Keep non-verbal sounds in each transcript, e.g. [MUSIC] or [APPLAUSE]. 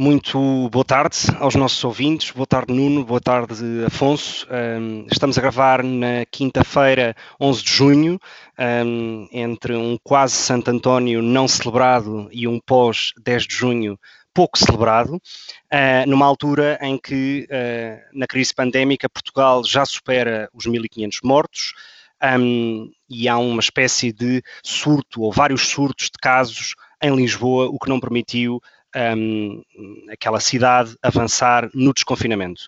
Muito boa tarde aos nossos ouvintes, boa tarde Nuno, boa tarde Afonso. Um, estamos a gravar na quinta-feira, 11 de junho, um, entre um quase Santo António não celebrado e um pós 10 de junho pouco celebrado, uh, numa altura em que, uh, na crise pandémica, Portugal já supera os 1.500 mortos. Um, e há uma espécie de surto, ou vários surtos de casos em Lisboa, o que não permitiu um, aquela cidade avançar no desconfinamento.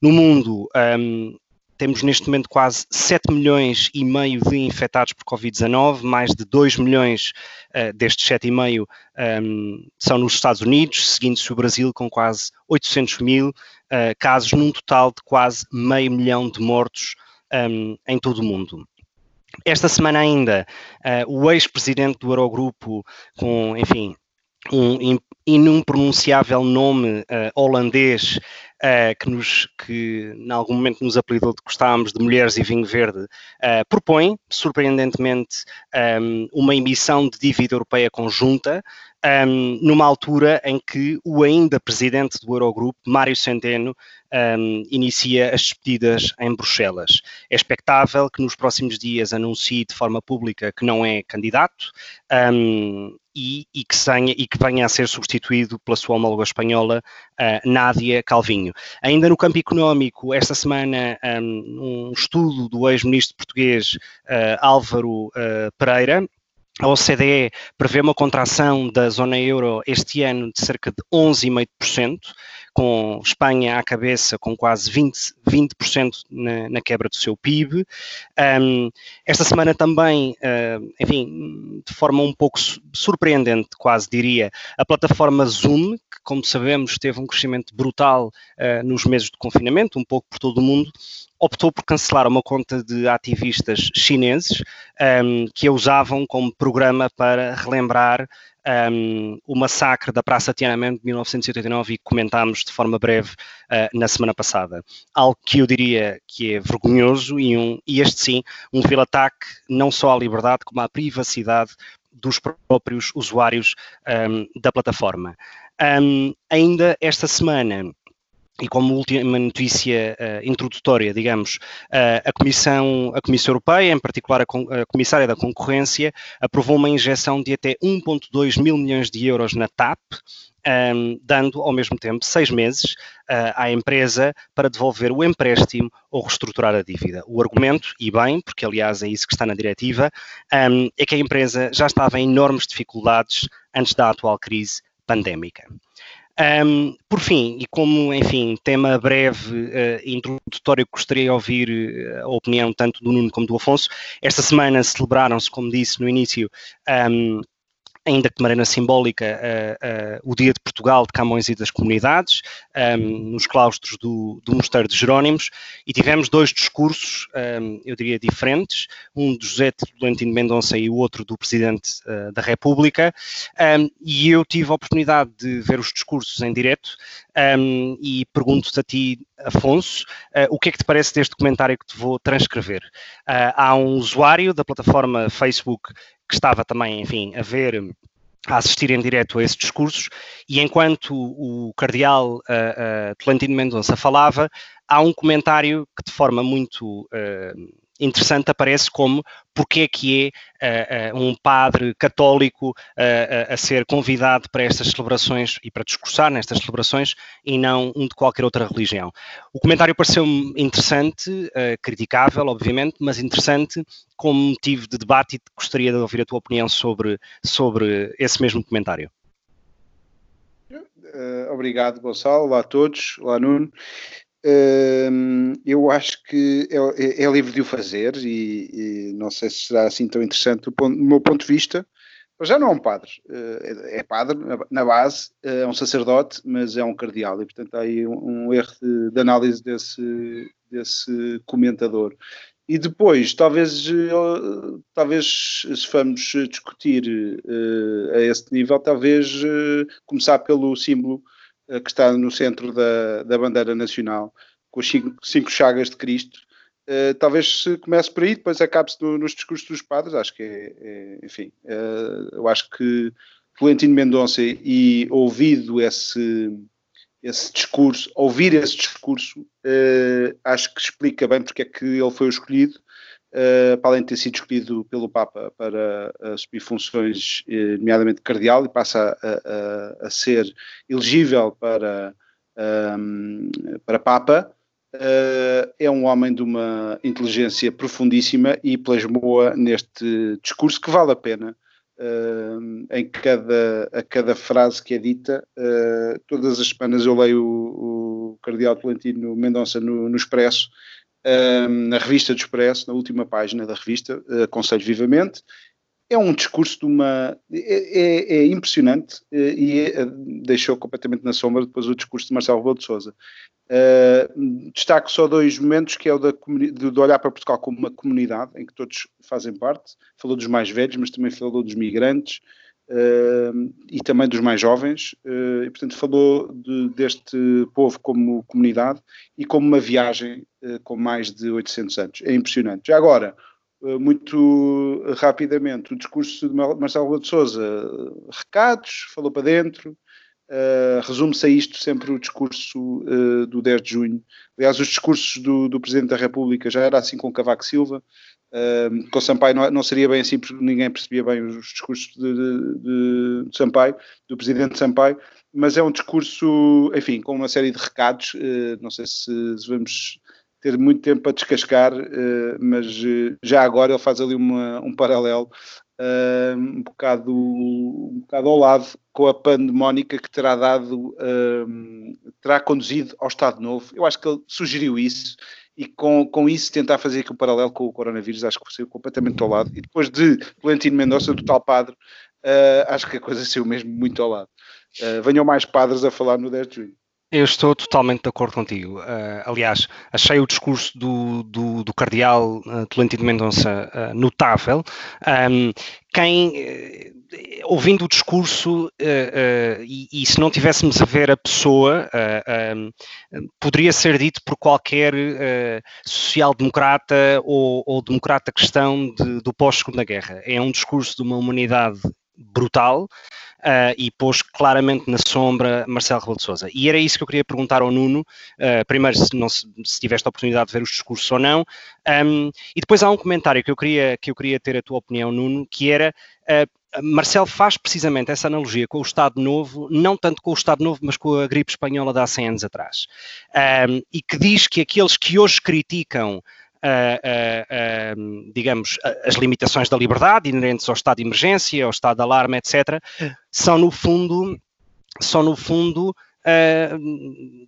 No mundo, um, temos neste momento quase 7 milhões e meio de infectados por Covid-19, mais de 2 milhões uh, destes 7,5 um, são nos Estados Unidos, seguindo-se o Brasil com quase 800 mil uh, casos, num total de quase meio milhão de mortos um, em todo o mundo. Esta semana ainda, uh, o ex-presidente do Eurogrupo, com, enfim, um inumpronunciável nome uh, holandês uh, que, nos, que em algum momento nos apelidou de gostávamos de Mulheres e Vinho Verde, uh, propõe, surpreendentemente, um, uma emissão de dívida europeia conjunta, um, numa altura em que o ainda presidente do Eurogrupo, Mário Centeno, um, inicia as despedidas em Bruxelas. É expectável que nos próximos dias anuncie de forma pública que não é candidato um, e, e, que tenha, e, que venha a ser substituído pela sua homóloga espanhola, uh, Nádia Calvinho. Ainda no campo económico, esta semana, um, um estudo do ex-ministro português uh, Álvaro uh, Pereira, a OCDE prevê uma contração da zona euro este ano de cerca de 11,5%, com Espanha à cabeça com quase 20%, 20 na, na, quebra do seu PIB. Um, esta semana também, uh, enfim, de forma um pouco surpreendente, quase diria, a plataforma Zoom, que como sabemos teve um crescimento brutal uh, nos meses de confinamento, um pouco por todo o mundo, optou por cancelar uma conta de ativistas chineses um, que a usavam como programa para relembrar um, o massacre da Praça Tiananmen de 1989 e comentámos de forma breve uh, na semana passada. Algo que eu diria que é vergonhoso e, um, e este sim, um vil ataque não só à liberdade como à privacidade dos próprios usuários um, da plataforma. ainda esta semana, e como última notícia uh, introdutória, digamos, uh, a, Comissão, a Comissão Europeia, em particular a, a, Comissária da Concorrência, aprovou uma injeção de até 1,2 mil milhões de euros na TAP, um, ehm, dando ao mesmo tempo seis meses uh, à empresa para devolver o empréstimo ou reestruturar a dívida. O argumento, e bem, porque aliás é isso que está na diretiva, um, ehm, é que a empresa já estava em enormes dificuldades antes da atual crise pandémica. Um, por fim, e como, enfim, tema breve, uh, introdutório, gostaria de ouvir uh, a opinião tanto do Nuno como do Afonso. Esta semana celebraram-se, como disse no início, um, ainda que de maneira simbólica, uh, uh, o Dia de Portugal de Camões e das Comunidades, um, ehm, nos claustros do, do Mosteiro de Jerónimos, e tivemos dois discursos, um, ehm, eu diria, diferentes, um de José Tolentino Mendonça e o outro do Presidente uh, da República, um, ehm, e eu tive a oportunidade de ver os discursos em direto, e pergunto-te a ti, Afonso, o que é que te parece deste documentário que te vou transcrever? há um usuário da plataforma Facebook que estava também, enfim, a ver a assistir em direto a esses discursos, e enquanto o cardeal uh, uh, Tolentino Mendonça falava, há um comentário que de forma muito uh, interessante aparece como porque é que é uh, uh, um padre católico uh, a ser convidado para estas celebrações e para discursar nestas celebrações e não um de qualquer outra religião. O comentário pareceu-me interessante, criticável, obviamente, mas interessante como motivo de debate e gostaria de ouvir a tua opinião sobre, sobre esse mesmo comentário. obrigado, Gonçalo. Olá a todos. Olá, Nuno eu acho que é, é, é, livre de o fazer e, e, não sei se será assim tão interessante do, ponto, do meu ponto de vista, já não é um padre, é padre na base, é um sacerdote, mas é um cardeal, e portanto há aí um, erro de, de análise desse, desse comentador. E depois, talvez, talvez se vamos discutir a esse nível, talvez começar pelo símbolo que está no centro da, da bandeira nacional, com as cinco, cinco chagas de Cristo. talvez se comece por aí, depois acabe-se no, nos discursos dos padres. Acho que é, é enfim, eu acho que Florentino Mendonça e ouvido esse esse discurso, ouvir esse discurso, uh, acho que explica bem porque é que ele foi escolhido, uh, para além de ter sido escolhido pelo Papa para assumir funções, uh, nomeadamente cardeal, e passa a, a, a ser elegível para, um, ehm, para Papa. é um homem de uma inteligência profundíssima e plasmou-a neste discurso que vale a pena Uh, em cada, a cada frase que é dita. Uh, todas as semanas eu leio o, o Cardeal Tolentino Mendonça no, no Expresso, na revista do Expresso, na última página da revista, aconselho vivamente. É um discurso de uma. É, é, é impressionante e é, deixou completamente na sombra depois o discurso de Marcelo Rebelo de Souza. Uh, destaco só dois momentos, que é o da, de, olhar para Portugal como uma comunidade, em que todos fazem parte. Falou dos mais velhos, mas também falou dos migrantes uh, e também dos mais jovens. Uh, e, portanto, falou de, deste povo como comunidade e como uma viagem com mais de 800 anos. É impressionante. Já agora, muito rapidamente, o discurso de Marcelo de Sousa, recados, falou para dentro, Uh, Resume-se a isto sempre o discurso uh, do 10 de junho. Aliás, os discursos do, do, Presidente da República já era assim com Cavaco Silva. Uh, com Sampaio não, não, seria bem assim, porque ninguém percebia bem os discursos de, de, de Sampaio, do Presidente Sampaio, mas é um discurso, enfim, com uma série de recados. não sei se, vamos ter muito tempo para descascar, mas já agora ele faz ali uma, um paralelo um, bocado, um bocado ao lado com a pandemónica que terá dado, uh, terá conduzido ao Estado Novo. Eu acho que ele sugeriu isso e com, com isso tentar fazer aqui um paralelo com o coronavírus, acho que foi completamente ao lado. E depois de Valentino Mendonça, do tal padre, uh, acho que a coisa saiu mesmo muito ao lado. Uh, venham mais padres a falar no 10 de junho. Eu estou totalmente de acordo contigo. Uh, aliás, achei o discurso do, do, do cardeal uh, Tolentino Mendonça uh, notável. Um, quem, ouvindo o discurso, e, e, se não tivéssemos a ver a pessoa, poderia ser dito por qualquer social-democrata ou, ou, democrata cristão de, do pós-segunda guerra. É um discurso de uma humanidade brutal uh, e pôs claramente na sombra Marcelo Rebelo de Sousa. E era isso que eu queria perguntar ao Nuno, uh, primeiro se, não, se, tiveste a oportunidade de ver os discursos ou não, um, e depois há um comentário que eu queria, que eu queria ter a tua opinião, Nuno, que era... Uh, Marcelo faz precisamente essa analogia com o Estado Novo, não tanto com o Estado Novo, mas com a gripe espanhola de há 100 anos atrás. Um, e que diz que aqueles que hoje criticam digamos, as limitações da liberdade inerentes ao estado de emergência, ao estado de alarme, etc., são no fundo, são no fundo uh,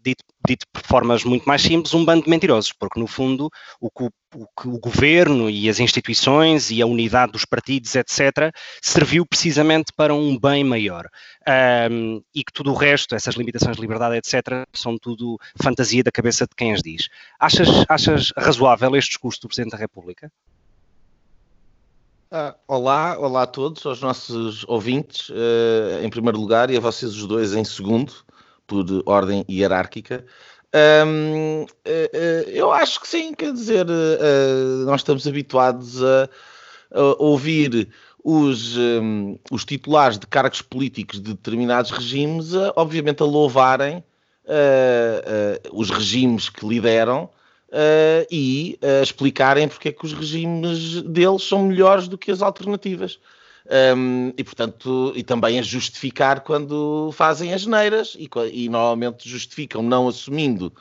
dito, dito por formas muito mais simples, um bando de mentirosos, porque no fundo o que o, o, o, governo e as instituições e a unidade dos partidos, etc., serviu precisamente para um bem maior. Um, e que tudo o resto, essas limitações de liberdade, etc., são tudo fantasia da cabeça de quem as diz. Achas, achas razoável este discurso do Presidente da República? Ah, olá, olá a todos, aos nossos ouvintes, uh, em primeiro lugar, e a vocês os dois em segundo por ordem hierárquica. Um, eh, eh, eu acho que sim, quer dizer, uh, nós estamos habituados a, a ouvir os, um, os, titulares de cargos políticos de determinados regimes, a, obviamente, a louvarem os regimes que lideram e a explicarem porque é que os regimes deles são melhores do que as alternativas. Um, e portanto, e também a justificar quando fazem as neiras e, e normalmente justificam não assumindo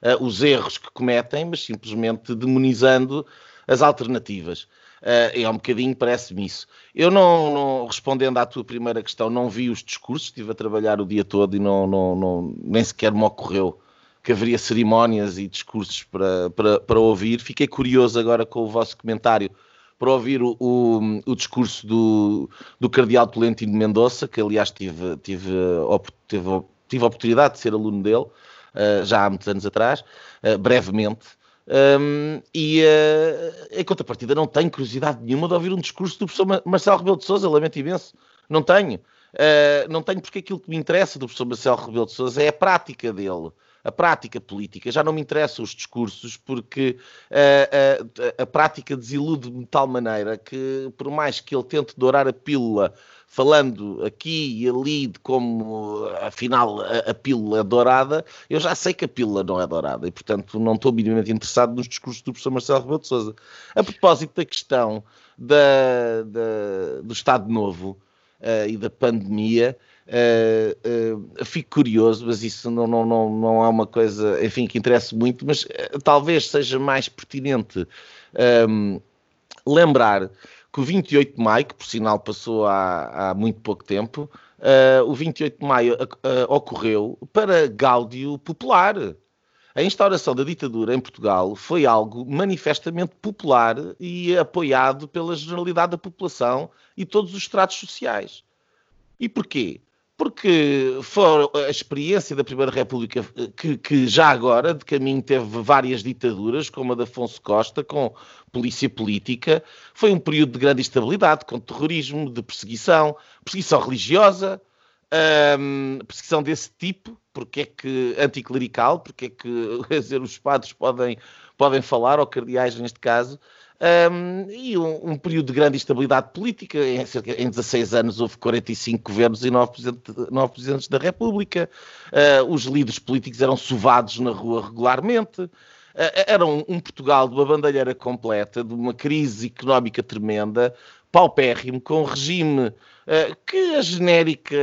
uh, os erros que cometem, mas simplesmente demonizando as alternativas. Uh, é um bocadinho, parece-me isso. Eu não, não, respondendo à tua primeira questão, não vi os discursos, estive a trabalhar o dia todo e não, não, não nem sequer me ocorreu que haveria cerimónias e discursos para, para, para ouvir. Fiquei curioso agora com o vosso comentário para ouvir o, o, o discurso do, do Cardeal Tolentino Mendonça, que aliás tive, tive, tive, tive a oportunidade de ser aluno dele, uh, já há muitos anos atrás, uh, brevemente. Um, e uh, em contrapartida, não tenho curiosidade nenhuma de ouvir um discurso do professor Marcelo Rebelo de Souza, lamento imenso. Não tenho. Uh, não tenho porque aquilo que me interessa do professor Marcelo Rebelo de Souza é a prática dele a prática política. Já não me interessam os discursos, porque uh, uh, a prática desilude-me de tal maneira que, por mais que ele tente dourar a pílula, falando aqui e ali de como, afinal, a, a pílula é dourada, eu já sei que a pílula não é dourada e, portanto, não estou minimamente interessado nos discursos do professor Marcelo Rebelo de Sousa. A propósito da questão da, da, do Estado Novo uh, e da pandemia, Uh, fico curioso, mas isso não, não, não, não é uma coisa, enfim, que interessa muito, mas uh, talvez seja mais pertinente um, ehm, lembrar que o 28 de maio, que por sinal passou há, há muito pouco tempo, o 28 de maio ocorreu para gáudio popular. A instauração da ditadura em Portugal foi algo manifestamente popular e apoiado pela generalidade da população e todos os estratos sociais. E porquê? Porque foi a experiência da Primeira República, que, que, já agora, de caminho, teve várias ditaduras, como a de Afonso Costa, com polícia política, foi um período de grande instabilidade, com terrorismo, de perseguição, perseguição religiosa, hum, perseguição desse tipo, porque é que anticlerical, porque é que dizer, [LAUGHS] os padres podem, podem falar, ou cardeais neste caso, um, e um, um, período de grande instabilidade política. Em, cerca, em 16 anos houve 45 governos e 9, presidente, 9 presidentes da República. Uh, os líderes políticos eram sovados na rua regularmente. Uh, era um, um, Portugal de uma bandalheira completa, de uma crise económica tremenda, paupérrimo, com um regime uh, que a genérica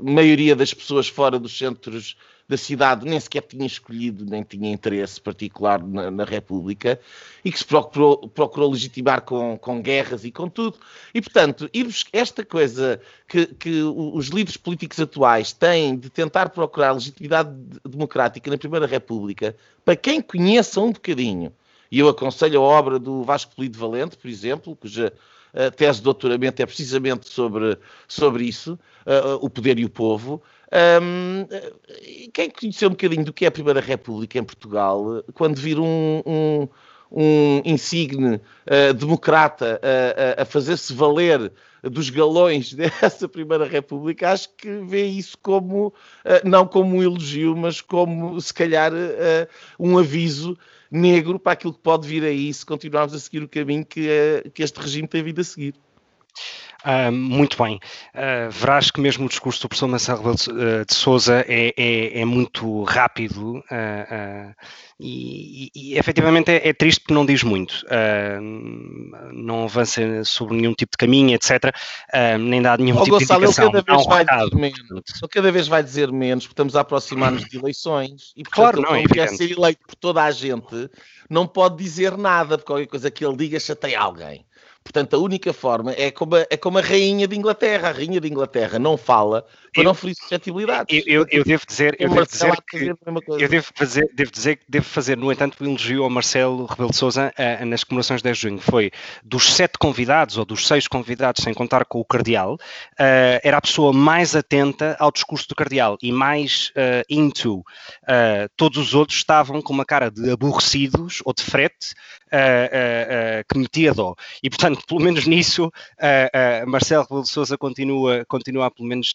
maioria das pessoas fora dos centros da cidade nem sequer tinha escolhido, nem tinha interesse particular na, na República, e que se procurou, procurou legitimar com, com, guerras e com tudo. E, portanto, esta coisa que, que os líderes políticos atuais têm de tentar procurar legitimidade democrática na Primeira República, para quem conheça um bocadinho, e eu aconselho a obra do Vasco Polido Valente, por exemplo, cuja a tese de doutoramento é precisamente sobre, sobre isso, uh, o poder e o povo. Um, quem conheceu um bocadinho do que é a Primeira República em Portugal, quando vir um, um, um insigne uh, democrata uh, uh, a fazer-se valer dos galões [LAUGHS] dessa Primeira República, acho que vê isso como, não como um elogio, mas como, se calhar, um aviso negro para aquilo que pode vir aí se continuarmos a seguir o caminho que, que este regime tem vindo a seguir. Uh, muito bem. Uh, verás que mesmo o discurso do professor Rebelo de, de Souza é, é, é, muito rápido uh, e, e, e, efetivamente é, é, triste porque não diz muito. não avança sobre nenhum tipo de caminho, etc. nem dá nenhum oh, tipo Gonçalo, de indicação. Ele cada vez vai dizer menos. Ele cada vez vai dizer menos porque estamos a aproximar-nos de eleições e, portanto, claro, não, ele, é quer ser eleito por toda a gente, não pode dizer nada, porque qualquer coisa que ele diga chateia alguém. Portanto, a única forma é como a, é como a rainha de Inglaterra. A rainha de Inglaterra não fala para eu, não ferir suscetibilidades. Eu, eu, eu, devo dizer, eu devo dizer que eu devo fazer, devo dizer que devo fazer, no entanto, o elogio ao Marcelo Rebelo de Sousa uh, nas comemorações de 10 de junho. Foi dos sete convidados, ou dos seis convidados, sem contar com o Cardeal, uh, era a pessoa mais atenta ao discurso do Cardeal e mais uh, into. todos os outros estavam com uma cara de aborrecidos ou de frete que metia dó. E, portanto, pelo menos nisso, Marcelo Rebelo de Sousa continua, continua pelo menos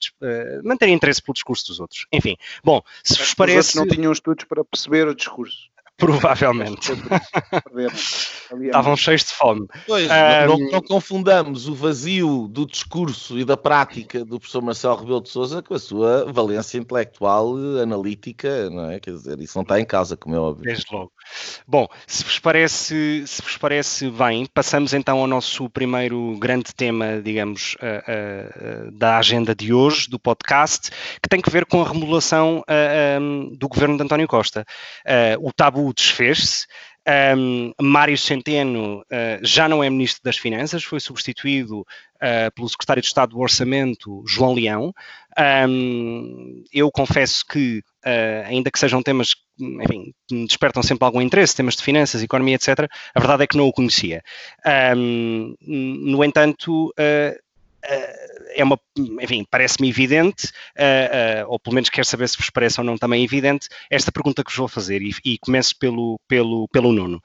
manter interesse pelo discurso dos outros. Enfim, bom, se vos parece. Não tinham estudos para perceber o discurso. [LAUGHS] Provavelmente. Estavam cheios de fome. Pois, um... não, não, confundamos o vazio do discurso e da prática do professor Marcelo Rebelo de Souza com a sua valência intelectual, analítica, não é? Quer dizer, isso não está em causa, como é óbvio. Desde logo. Bom, se vos parece, se vos parece bem, passamos então ao nosso primeiro grande tema, digamos, uh, uh, da agenda de hoje, do podcast, que tem que ver com a remodelação uh, do governo de António Costa. o tabu desfez-se. Um, Mário Centeno uh, já não é Ministro das Finanças, foi substituído uh, pelo Secretário de Estado do Orçamento, João Leão. Um, eu confesso que uh, ainda que sejam temas enfim, despertam sempre algum interesse, temas de finanças, economia, etc., a verdade é que não o conhecia. Um, no entanto, é uma, enfim, parece-me evidente, uh, uh, ou pelo menos quero saber se vos parece ou não também evidente, esta pergunta que vos vou fazer e, e começo pelo, pelo, pelo Nuno.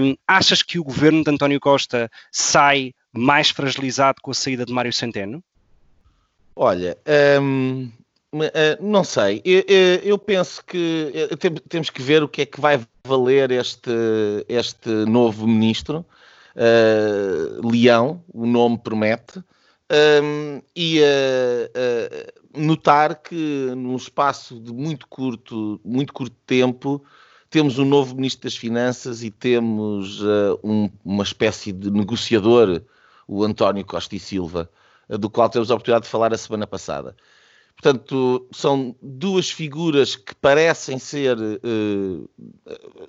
Um, achas que o governo de António Costa sai mais fragilizado com a saída de Mário Centeno? Olha, um, não sei, eu, eu, penso que temos que ver o que é que vai valer este, este novo ministro. Uh, Leão, o nome promete, um, e uh, uh, notar que num espaço de muito curto, muito curto tempo temos um novo Ministro das Finanças e temos uh, um, uma espécie de negociador, o António Costa e Silva, do qual temos a oportunidade de falar a semana passada. Portanto, são duas figuras que parecem ser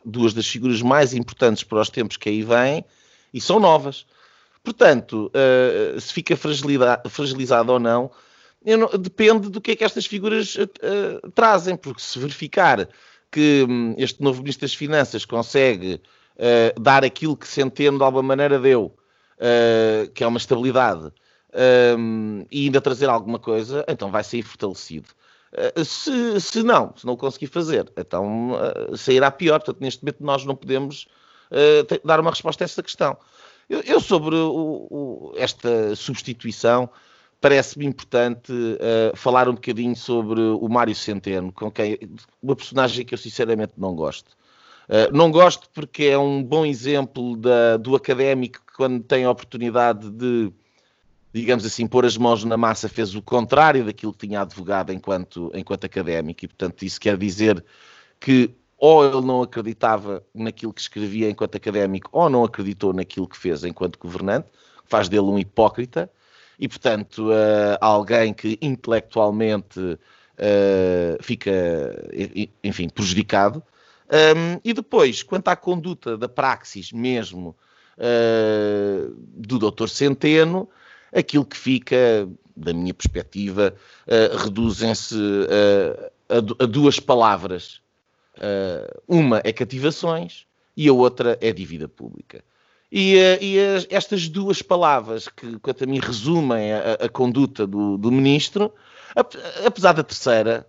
duas das figuras mais importantes para os tempos que aí vêm e são novas. Portanto, uh, se fica fragilizado ou não, não, depende do que é que estas figuras uh, trazem, porque se verificar que um, este novo Ministro das Finanças consegue uh, dar aquilo que Centeno de alguma maneira deu, que é uma estabilidade, um, e ainda trazer alguma coisa, então vai sair fortalecido. Se, se, não, se não conseguir fazer, então sairá pior. Portanto, neste momento nós não podemos dar uma resposta a essa questão. Eu, eu sobre o, o, esta substituição, parece-me importante uh, falar um bocadinho sobre o Mário Centeno, com quem, uma personagem que eu sinceramente não gosto. Uh, não gosto porque é um bom exemplo da, do académico que, quando tem a oportunidade de, digamos assim, pôr as mãos na massa, fez o contrário daquilo que tinha advogado enquanto, enquanto académico, e portanto isso quer dizer que ou ele não acreditava naquilo que escrevia enquanto académico, ou não acreditou naquilo que fez enquanto governante, faz dele um hipócrita, e portanto uh, alguém que intelectualmente uh, fica, enfim, prejudicado. Um, e depois, quanto à conduta da praxis mesmo uh, do Dr. Centeno, aquilo que fica, da minha perspectiva, reduzem-se a, a duas palavras uma é cativações e a outra é dívida pública. E, uh, e as, estas duas palavras que, quanto a mim, resumem a, a conduta do, do, ministro, apesar da terceira,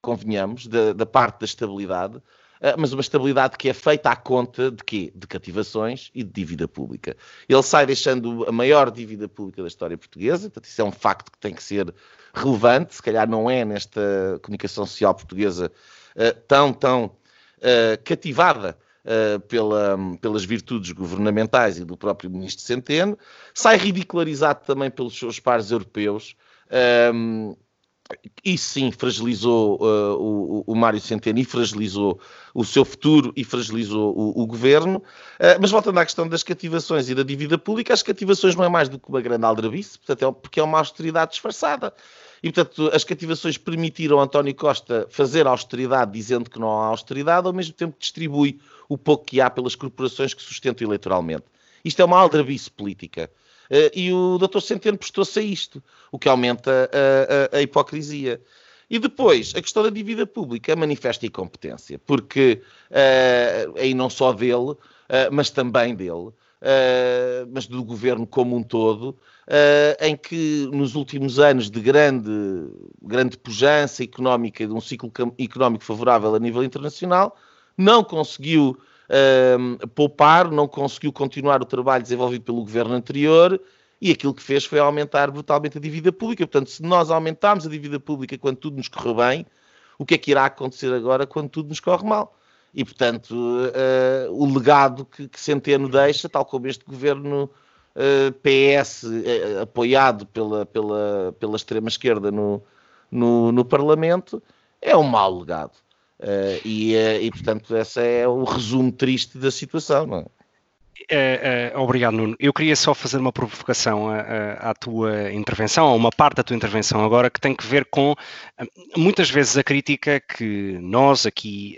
convenhamos, da, da parte da estabilidade, uh, mas uma estabilidade que é feita à conta de quê? De cativações e de dívida pública. Ele sai deixando a maior dívida pública da história portuguesa, portanto, isso é um facto que tem que ser relevante, se calhar não é nesta comunicação social portuguesa tão, tão uh, cativada uh, pela, pelas virtudes governamentais e do próprio ministro Centeno, sai ridicularizado também pelos seus pares europeus. Um, ehm, e sim, fragilizou uh, o, o Mário Centeno e fragilizou o seu futuro e fragilizou o, o governo. Uh, mas voltando à questão das cativações e da dívida pública, as cativações não é mais do que uma grande aldrabice, portanto, é, porque é uma austeridade disfarçada. E, portanto, as cativações permitiram a António Costa fazer austeridade dizendo que não há austeridade, ao mesmo tempo que distribui o pouco que há pelas corporações que sustentam eleitoralmente. Isto é uma aldrabice política. Uh, e o Dr. Centeno prestou-se a isto, o que aumenta a, a, a, hipocrisia. E depois, a questão da dívida pública manifesta incompetência, porque uh, aí não só dele, uh, mas também dele, mas do governo como um todo, uh, em que nos últimos anos de grande, grande pujança económica, de um ciclo económico favorável a nível internacional, não conseguiu uh, poupar, não conseguiu continuar o trabalho desenvolvido pelo governo anterior e aquilo que fez foi aumentar brutalmente a dívida pública. Portanto, se nós aumentarmos a dívida pública quando tudo nos correu bem, o que é que irá acontecer agora quando tudo nos corre mal? E, portanto, uh, o legado que, que Centeno deixa, tal como este governo uh, PS uh, apoiado pela, pela, pela extrema-esquerda no, no, no, Parlamento, é um mau legado. E, e, portanto, esse é o resumo triste da situação, não é? Uh, uh, obrigado, Nuno. Eu queria só fazer uma provocação à, à, tua intervenção, a uma parte da tua intervenção agora, que tem que ver com uh, muitas vezes a crítica que nós aqui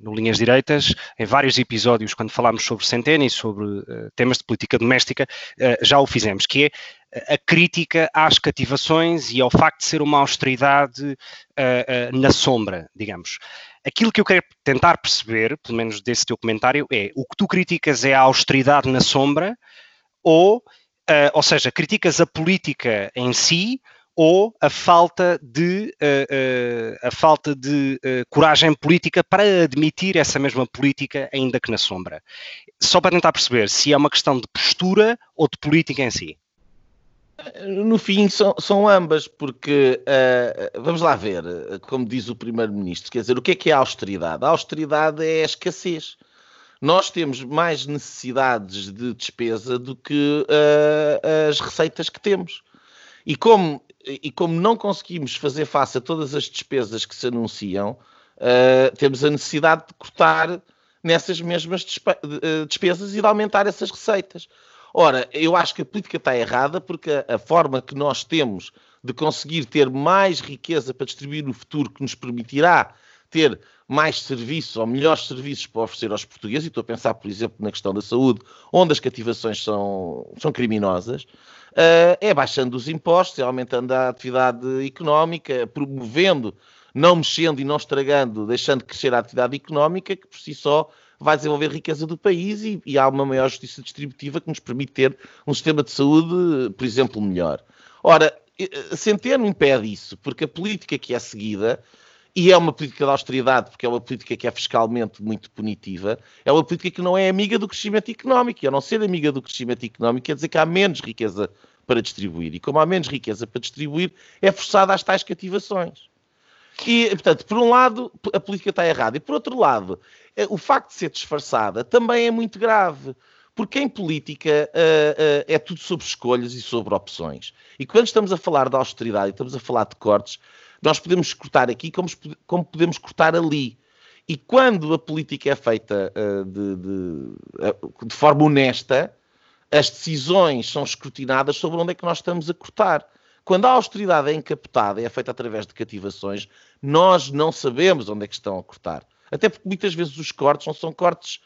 no Linhas Direitas, em vários episódios, quando falámos sobre Centeno e sobre temas de política doméstica, já o fizemos, que é a crítica às cativações e ao facto de ser uma austeridade na sombra, digamos. Aquilo que eu quero tentar perceber, pelo menos desse teu comentário, é o que tu criticas é a austeridade na sombra, ou, uh, ou seja, criticas a política em si, ou a falta de, uh, uh, a falta de coragem política para admitir essa mesma política, ainda que na sombra. Só para tentar perceber se é uma questão de postura ou de política em si. No fim, são, são ambas, porque uh, vamos lá ver, como diz o Primeiro-Ministro, quer dizer, o que é que é a austeridade? A austeridade é a escassez. Nós temos mais necessidades de despesa do que uh, as receitas que temos. E como, e como não conseguimos fazer face a todas as despesas que se anunciam, uh, temos a necessidade de cortar nessas mesmas despesas e de aumentar essas receitas. Ora, eu acho que a política está errada porque a, forma que nós temos de conseguir ter mais riqueza para distribuir no futuro que nos permitirá ter mais serviços ou melhores serviços para oferecer aos portugueses, e estou a pensar, por exemplo, na questão da saúde, onde as cativações são, são criminosas, uh, é baixando os impostos, é aumentando a atividade económica, promovendo, não mexendo e não estragando, deixando crescer a atividade económica, que por si só vai desenvolver riqueza do país e, e, há uma maior justiça distributiva que nos permite ter um sistema de saúde, por exemplo, melhor. Ora, Centeno impede isso, porque a política que é seguida, e é uma política de austeridade, porque é uma política que é fiscalmente muito punitiva, é uma política que não é amiga do crescimento económico. E ao não ser amiga do crescimento económico, quer dizer que há menos riqueza para distribuir. E como há menos riqueza para distribuir, é forçada às tais cativações. E, portanto, por um lado, a política está errada. E por outro lado, eh, o facto de ser disfarçada também é muito grave. Porque em política uh, uh, é tudo sobre escolhas e sobre opções. E quando estamos a falar de austeridade estamos a falar de cortes, nós podemos cortar aqui como, como podemos cortar ali. E quando a política é feita uh, de, de, de, forma honesta, as decisões são escrutinadas sobre onde é que nós estamos a cortar. Quando a austeridade é encapotada e é feita através de cativações, nós não sabemos onde é que estão a cortar. Até porque muitas vezes os cortes não são cortes,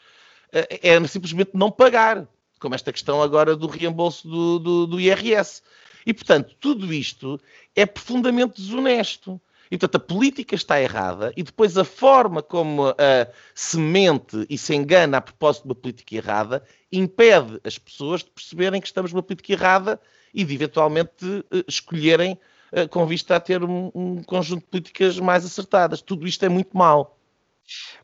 é, é simplesmente não pagar, como esta questão agora do reembolso do, do, do IRS. E, portanto, tudo isto é profundamente desonesto. E, portanto, a política está errada e depois a forma como uh, se mente e se engana a propósito de uma política errada impede as pessoas de perceberem que estamos numa política errada e de eventualmente uh, escolherem uh, com vista a ter um, um conjunto de políticas mais acertadas. Tudo isto é muito mau.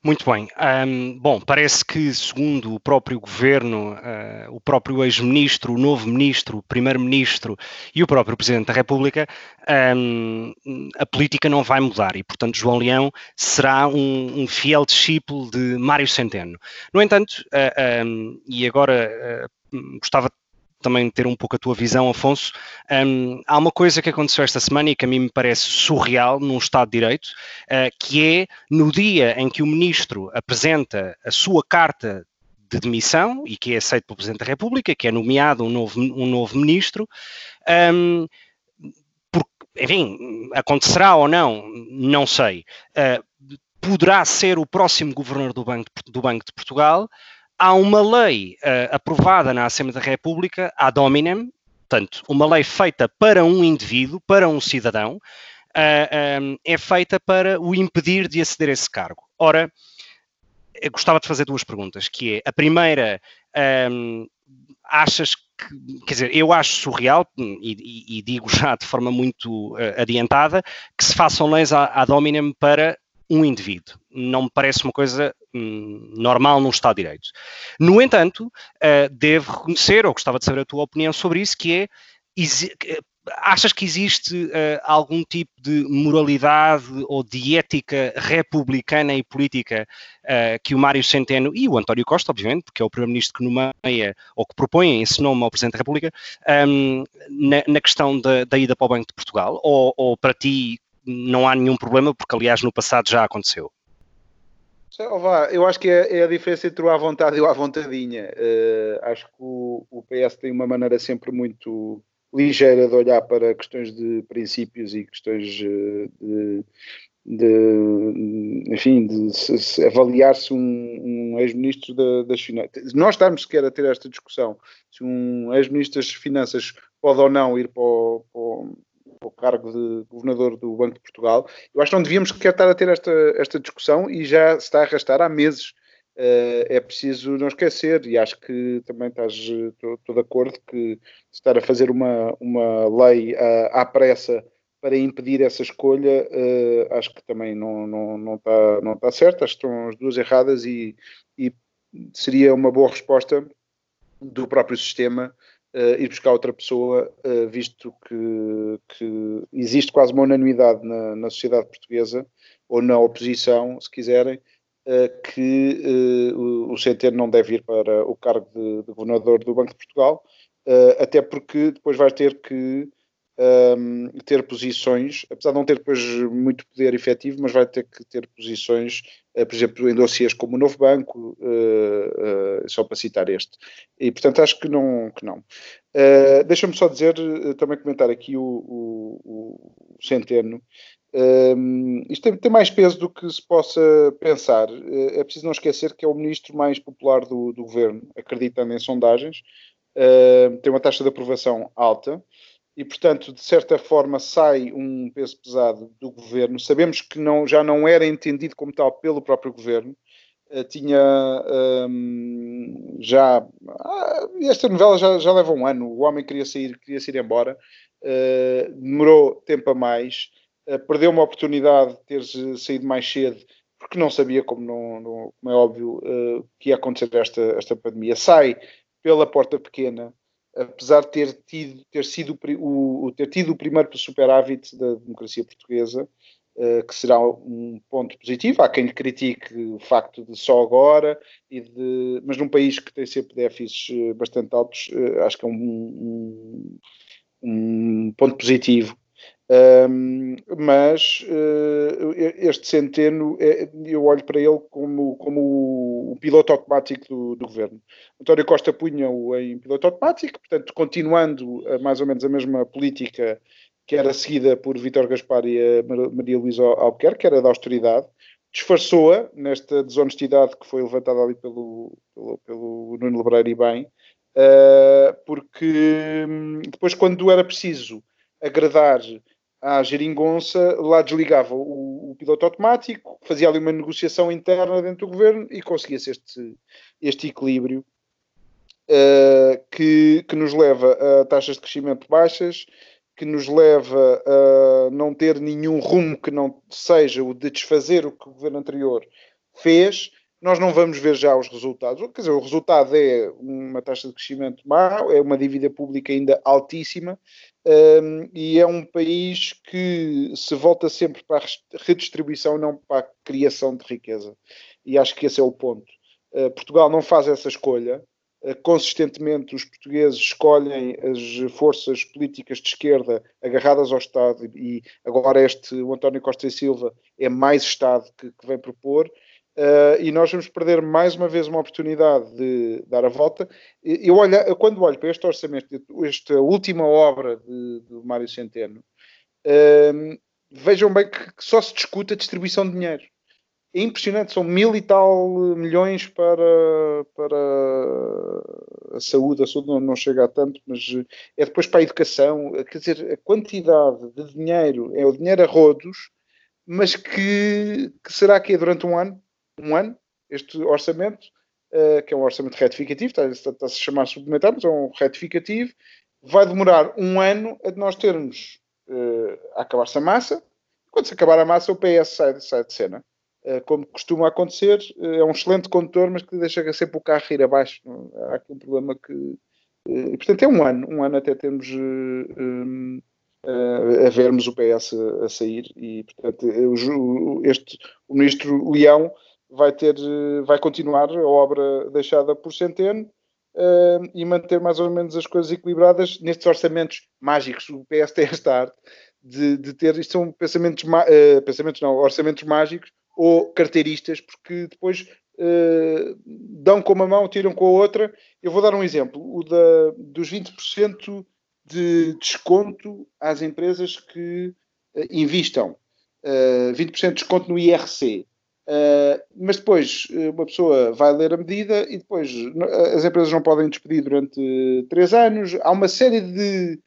Muito bem. Um, bom, parece que, segundo o próprio governo, uh, o próprio ex-ministro, o novo ministro, o primeiro-ministro e o próprio Presidente da República, um, a política não vai mudar e, portanto, João Leão será um, um fiel discípulo de Mário Centeno. No entanto, uh, e agora uh, gostava também ter um pouco a tua visão, Afonso. Um, há uma coisa que aconteceu esta semana e que a mim me parece surreal num Estado de Direito, uh, que é no dia em que o ministro apresenta a sua carta de demissão e que é aceito pelo Presidente da República, que é nomeado um novo, um novo ministro. Um, enfim, acontecerá ou não, não sei. Uh, poderá ser o próximo governador do Banco, do Banco de Portugal há uma lei uh, aprovada na Assembleia da República, ad hominem, portanto, uma lei feita para um indivíduo, para um cidadão, uh, eh, um, eh, é feita para o impedir de aceder a esse cargo. Ora, gostava de fazer duas perguntas, que é, a primeira, um, achas que, quer dizer, eu acho surreal, e, e, e digo já de forma muito uh, adiantada, que se façam leis ad hominem para um indivíduo. Não me parece uma coisa hum, normal num Estado de Direito. No entanto, uh, devo reconhecer, ou gostava de saber a tua opinião sobre isso, que é achas que existe uh, algum tipo de moralidade ou de ética republicana e política uh, que o Mário Centeno e o António Costa, obviamente, porque é o primeiro-ministro que nomeia ou que propõe esse nome ao Presidente da República, um, na, na, questão da, da, ida para o Banco de Portugal? Ou, ou para ti não há nenhum problema, porque aliás no passado já aconteceu. Eu acho que é, é, a diferença entre o à vontade e o à vontadinha. Uh, acho que o, o, PS tem uma maneira sempre muito ligeira de olhar para questões de princípios e questões eh, de, de enfim, de avaliar-se um, um ex-ministro da, das Finanças. Nós estamos sequer a ter esta discussão se um ex-ministro das Finanças pode ou não ir para o, para o, o cargo de governador do Banco de Portugal. Eu acho que não devíamos sequer estar a ter esta, esta discussão e já se está a arrastar há meses. Uh, é preciso não esquecer, e acho que também estás, estou de acordo que estar a fazer uma, uma lei uh, à pressa para impedir essa escolha, uh, acho que também não, não, não, está, não está certo, acho que estão as duas erradas e, e seria uma boa resposta do próprio sistema uh, ir buscar outra pessoa, uh, visto que, que, existe quase uma unanimidade na, na, sociedade portuguesa, ou na oposição, se quiserem, uh, que o, o Centeno não deve ir para o cargo de, de governador do Banco de Portugal, até porque depois vai ter que um, ter posições, apesar de não ter depois muito poder efetivo, mas vai ter que ter posições, uh, por exemplo, em dossiês como o Novo Banco, uh, uh, só para citar este. E, portanto, acho que não. Que não. Deixa-me só dizer, também comentar aqui o, o, o Centeno. Um, isto tem, tem, mais peso do que se possa pensar. é preciso não esquecer que é o ministro mais popular do, do governo, acreditando em sondagens. tem uma taxa de aprovação alta e, portanto, de certa forma, sai um peso pesado do governo. Sabemos que não, já não era entendido como tal pelo próprio governo. Uh, tinha um, já. Ah, esta novela já, já leva um ano. O homem queria sair, queria sair embora. Uh, demorou tempo a mais. Uh, perdeu uma oportunidade de ter saído mais cedo, porque não sabia, como, não, não como é óbvio, que ia acontecer esta, esta pandemia. Sai pela porta pequena apesar de ter, tido, ter, sido o, ter tido o primeiro superávit da democracia portuguesa, uh, que será um ponto positivo. Há quem lhe critique o facto de só agora, e de, mas num país que tem sempre déficits eh, bastante altos, uh, acho que é um, um, um ponto positivo um, mas uh, este Centeno, é, eu olho para ele como, como o piloto automático do, do governo. António Costa punha-o em piloto automático, portanto, continuando a, mais ou menos a mesma política que era seguida por Vítor Gaspar e Maria Luísa Albuquerque, que era da austeridade, disfarçou-a nesta desonestidade que foi levantada ali pelo, pelo, pelo Nuno Lebreiro e bem, uh, porque hum, depois, quando era preciso agradar à geringonça, lá desligava o, o, piloto automático, fazia ali uma negociação interna dentro do governo e conseguia-se este, este equilíbrio uh, que, que nos leva a taxas de crescimento baixas, que nos leva a não ter nenhum rumo que não seja o de desfazer o que o governo anterior fez nós não vamos ver já os resultados. Quer dizer, o resultado é uma taxa de crescimento má, é uma dívida pública ainda altíssima um, e é um país que se volta sempre para a redistribuição, não para a criação de riqueza. E acho que esse é o ponto. Uh, Portugal não faz essa escolha. Uh, consistentemente, os portugueses escolhem as forças políticas de esquerda agarradas ao Estado e agora este, o António Costa e Silva, é mais Estado que, que vem propor Uh, e nós vamos perder mais uma vez uma oportunidade de dar a volta. Eu olho, quando olho para este orçamento, esta última obra de, de Mário Centeno, uh, vejam bem que, que, só se discute a distribuição de dinheiro. É impressionante, são mil e tal milhões para, para a saúde. A saúde não, não chega a tanto, mas é depois para a educação. Quer dizer, a quantidade de dinheiro é o dinheiro a rodos, mas que, que será que é durante um ano? Um ano, este orçamento, uh, que é um orçamento retificativo, está-se está, a chamar suplementar, mas é um retificativo, vai demorar um ano a nós termos uh, a acabar-se a massa. Quando se acabar a massa, o PS sai, sai de cena. Uh, como costuma acontecer, é um excelente condutor, mas que deixa sempre o carro ir abaixo. Há aqui um problema que. e, portanto, é um ano, um ano até termos um, a vermos o PS a, sair e portanto este, o ministro Leão vai ter, vai continuar a obra deixada por Centeno uh, e manter mais ou menos as coisas equilibradas nestes orçamentos mágicos. O PS tem esta arte de, de ter, isto são pensamentos, uh, pensamentos não, orçamentos mágicos, ou carteiristas, porque depois uh, dão com uma mão, tiram com a outra. Eu vou dar um exemplo: o da, dos 20% de desconto às empresas que uh, investam. Uh, 20% de desconto no IRC. Uh, mas depois uma pessoa vai ler a medida e depois as empresas não podem despedir durante três anos. Há uma série de,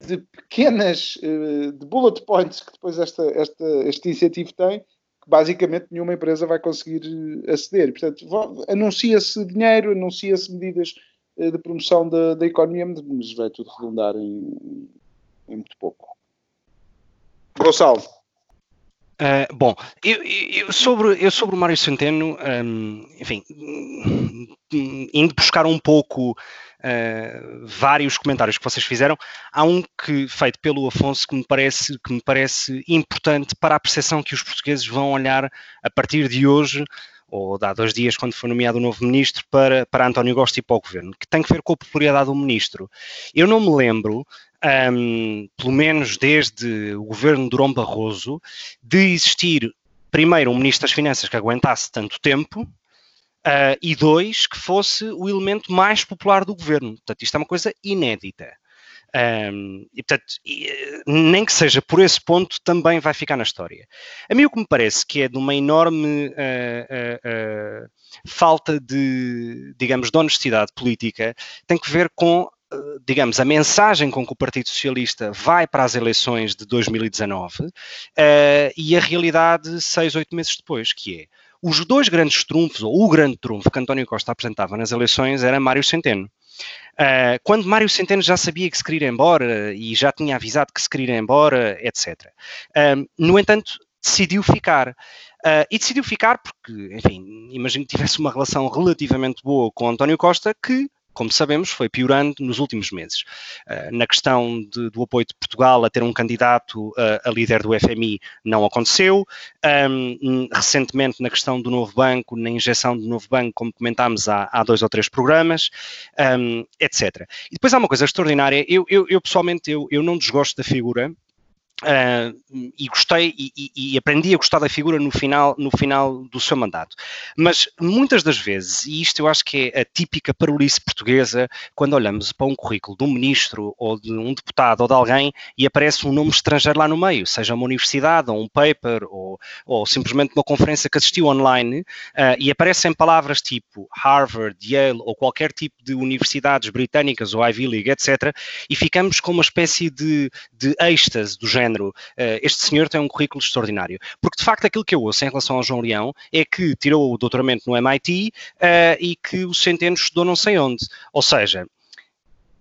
de pequenas de bullet points que depois esta, esta, este incentivo tem basicamente nenhuma empresa vai conseguir eh, aceder. Portanto, anuncia-se dinheiro, anuncia-se medidas eh, de promoção da, da economia, mas vai tudo redundar em, em muito pouco. Gonçalo. Uh, bom, eu, eu, sobre, eu sobre o Mário Centeno, um, enfim, indo buscar um pouco uh, vários comentários que vocês fizeram. Há um que feito pelo Afonso que me parece que me parece importante para a percepção que os portugueses vão olhar a partir de hoje ou há dois dias, quando foi nomeado o novo ministro, para, para António Costa e para o governo, que tem que ver com a popularidade do ministro. Eu não me lembro, um, pelo menos desde o governo de Durão Barroso, de existir, primeiro, um ministro das Finanças que aguentasse tanto tempo, Uh, e dois, que fosse o elemento mais popular do governo. Portanto, isto é uma coisa inédita. Um, e, portanto, e, nem que seja por esse ponto, também vai ficar na história. A mim o que me parece que é de uma enorme uh, uh, falta de, digamos, de honestidade política, tem que ver com, digamos, a mensagem com que o Partido Socialista vai para as eleições de 2019 e a realidade seis, oito meses depois, que é os dois grandes trunfos, ou o grande trunfo que António Costa apresentava nas eleições era Mário Centeno. Uh, quando Mário Centeno já sabia que se queria ir embora e já tinha avisado que se queria ir embora, etc. Uh, no entanto, decidiu ficar. Uh, e decidiu ficar porque, enfim, imagino que tivesse uma relação relativamente boa com António Costa, que como sabemos, foi piorando nos últimos meses. Uh, na questão de, do apoio de Portugal a ter um candidato uh, a líder do FMI não aconteceu. Um, recentemente, na questão do novo banco, na injeção do novo banco, como comentámos há, há dois ou três programas, um, etc. E depois há uma coisa extraordinária. Eu, eu, eu pessoalmente, eu, eu não desgosto da figura Uh, e gostei e, e, aprendi a gostar da figura no final, no final do seu mandato. Mas muitas das vezes, e isto eu acho que é a típica parolice portuguesa, quando olhamos para um currículo de um ministro ou de um deputado ou de alguém e aparece um nome estrangeiro lá no meio, seja uma universidade ou um paper ou, ou simplesmente uma conferência que assistiu online, uh, e aparecem palavras tipo Harvard, Yale ou qualquer tipo de universidades britânicas ou Ivy League, etc., e ficamos com uma espécie de, de êxtase do género género, uh, este senhor tem um currículo extraordinário. Porque, de facto, aquilo que eu ouço em relação ao João Leão é que tirou o doutoramento no MIT eh, e que o Centeno estudou não sei onde. Ou seja,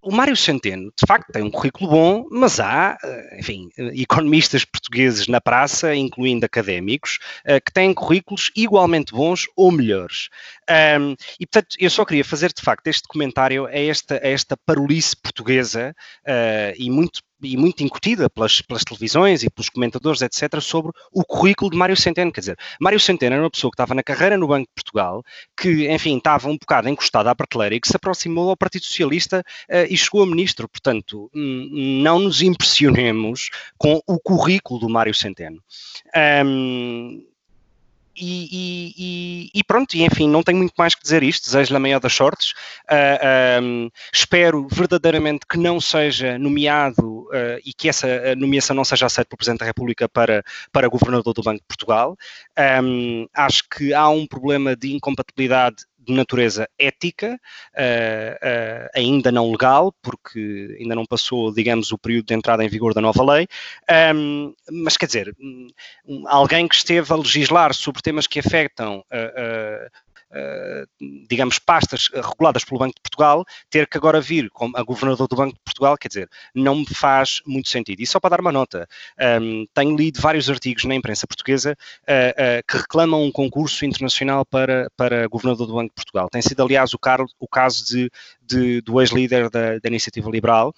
o Mário Centeno, de facto, tem um currículo bom, mas há, eh, enfim, economistas portugueses na praça, incluindo académicos, que têm currículos igualmente bons ou melhores. Um, e, portanto, eu só queria fazer, de facto, este comentário a esta, a esta parolice portuguesa uh, e muito e muito incutida pelas, pelas, televisões e pelos comentadores, etc., sobre o currículo de Mário Centeno. Quer dizer, Mário Centeno era uma pessoa que estava na carreira no Banco de Portugal, que, enfim, estava um bocado encostada à prateleira e que se aproximou ao Partido Socialista uh, e chegou a ministro. Portanto, não nos impressionemos com o currículo do Mário Centeno. Um, e, e, e, pronto, e enfim, não tenho muito mais que dizer isto. Desejo-lhe a maior das sortes. Uh, ah, um, espero verdadeiramente que não seja nomeado uh, e que essa nomeação não seja aceita pelo Presidente da República para, para Governador do Banco de Portugal. Um, acho que há um problema de incompatibilidade de natureza ética, uh, uh, ainda não legal, porque ainda não passou, digamos, o período de entrada em vigor da nova lei, um, mas quer dizer, um, alguém que esteve a legislar sobre temas que afetam eh, digamos, pastas reguladas pelo Banco de Portugal, ter que agora vir como a governador do Banco de Portugal, quer dizer, não me faz muito sentido. E só para dar uma nota, um, ehm, tenho lido vários artigos na imprensa portuguesa uh, uh, que reclamam um concurso internacional para, para governador do Banco de Portugal. Tem sido, aliás, o, car o caso de, de, do ex-líder da, da Iniciativa Liberal,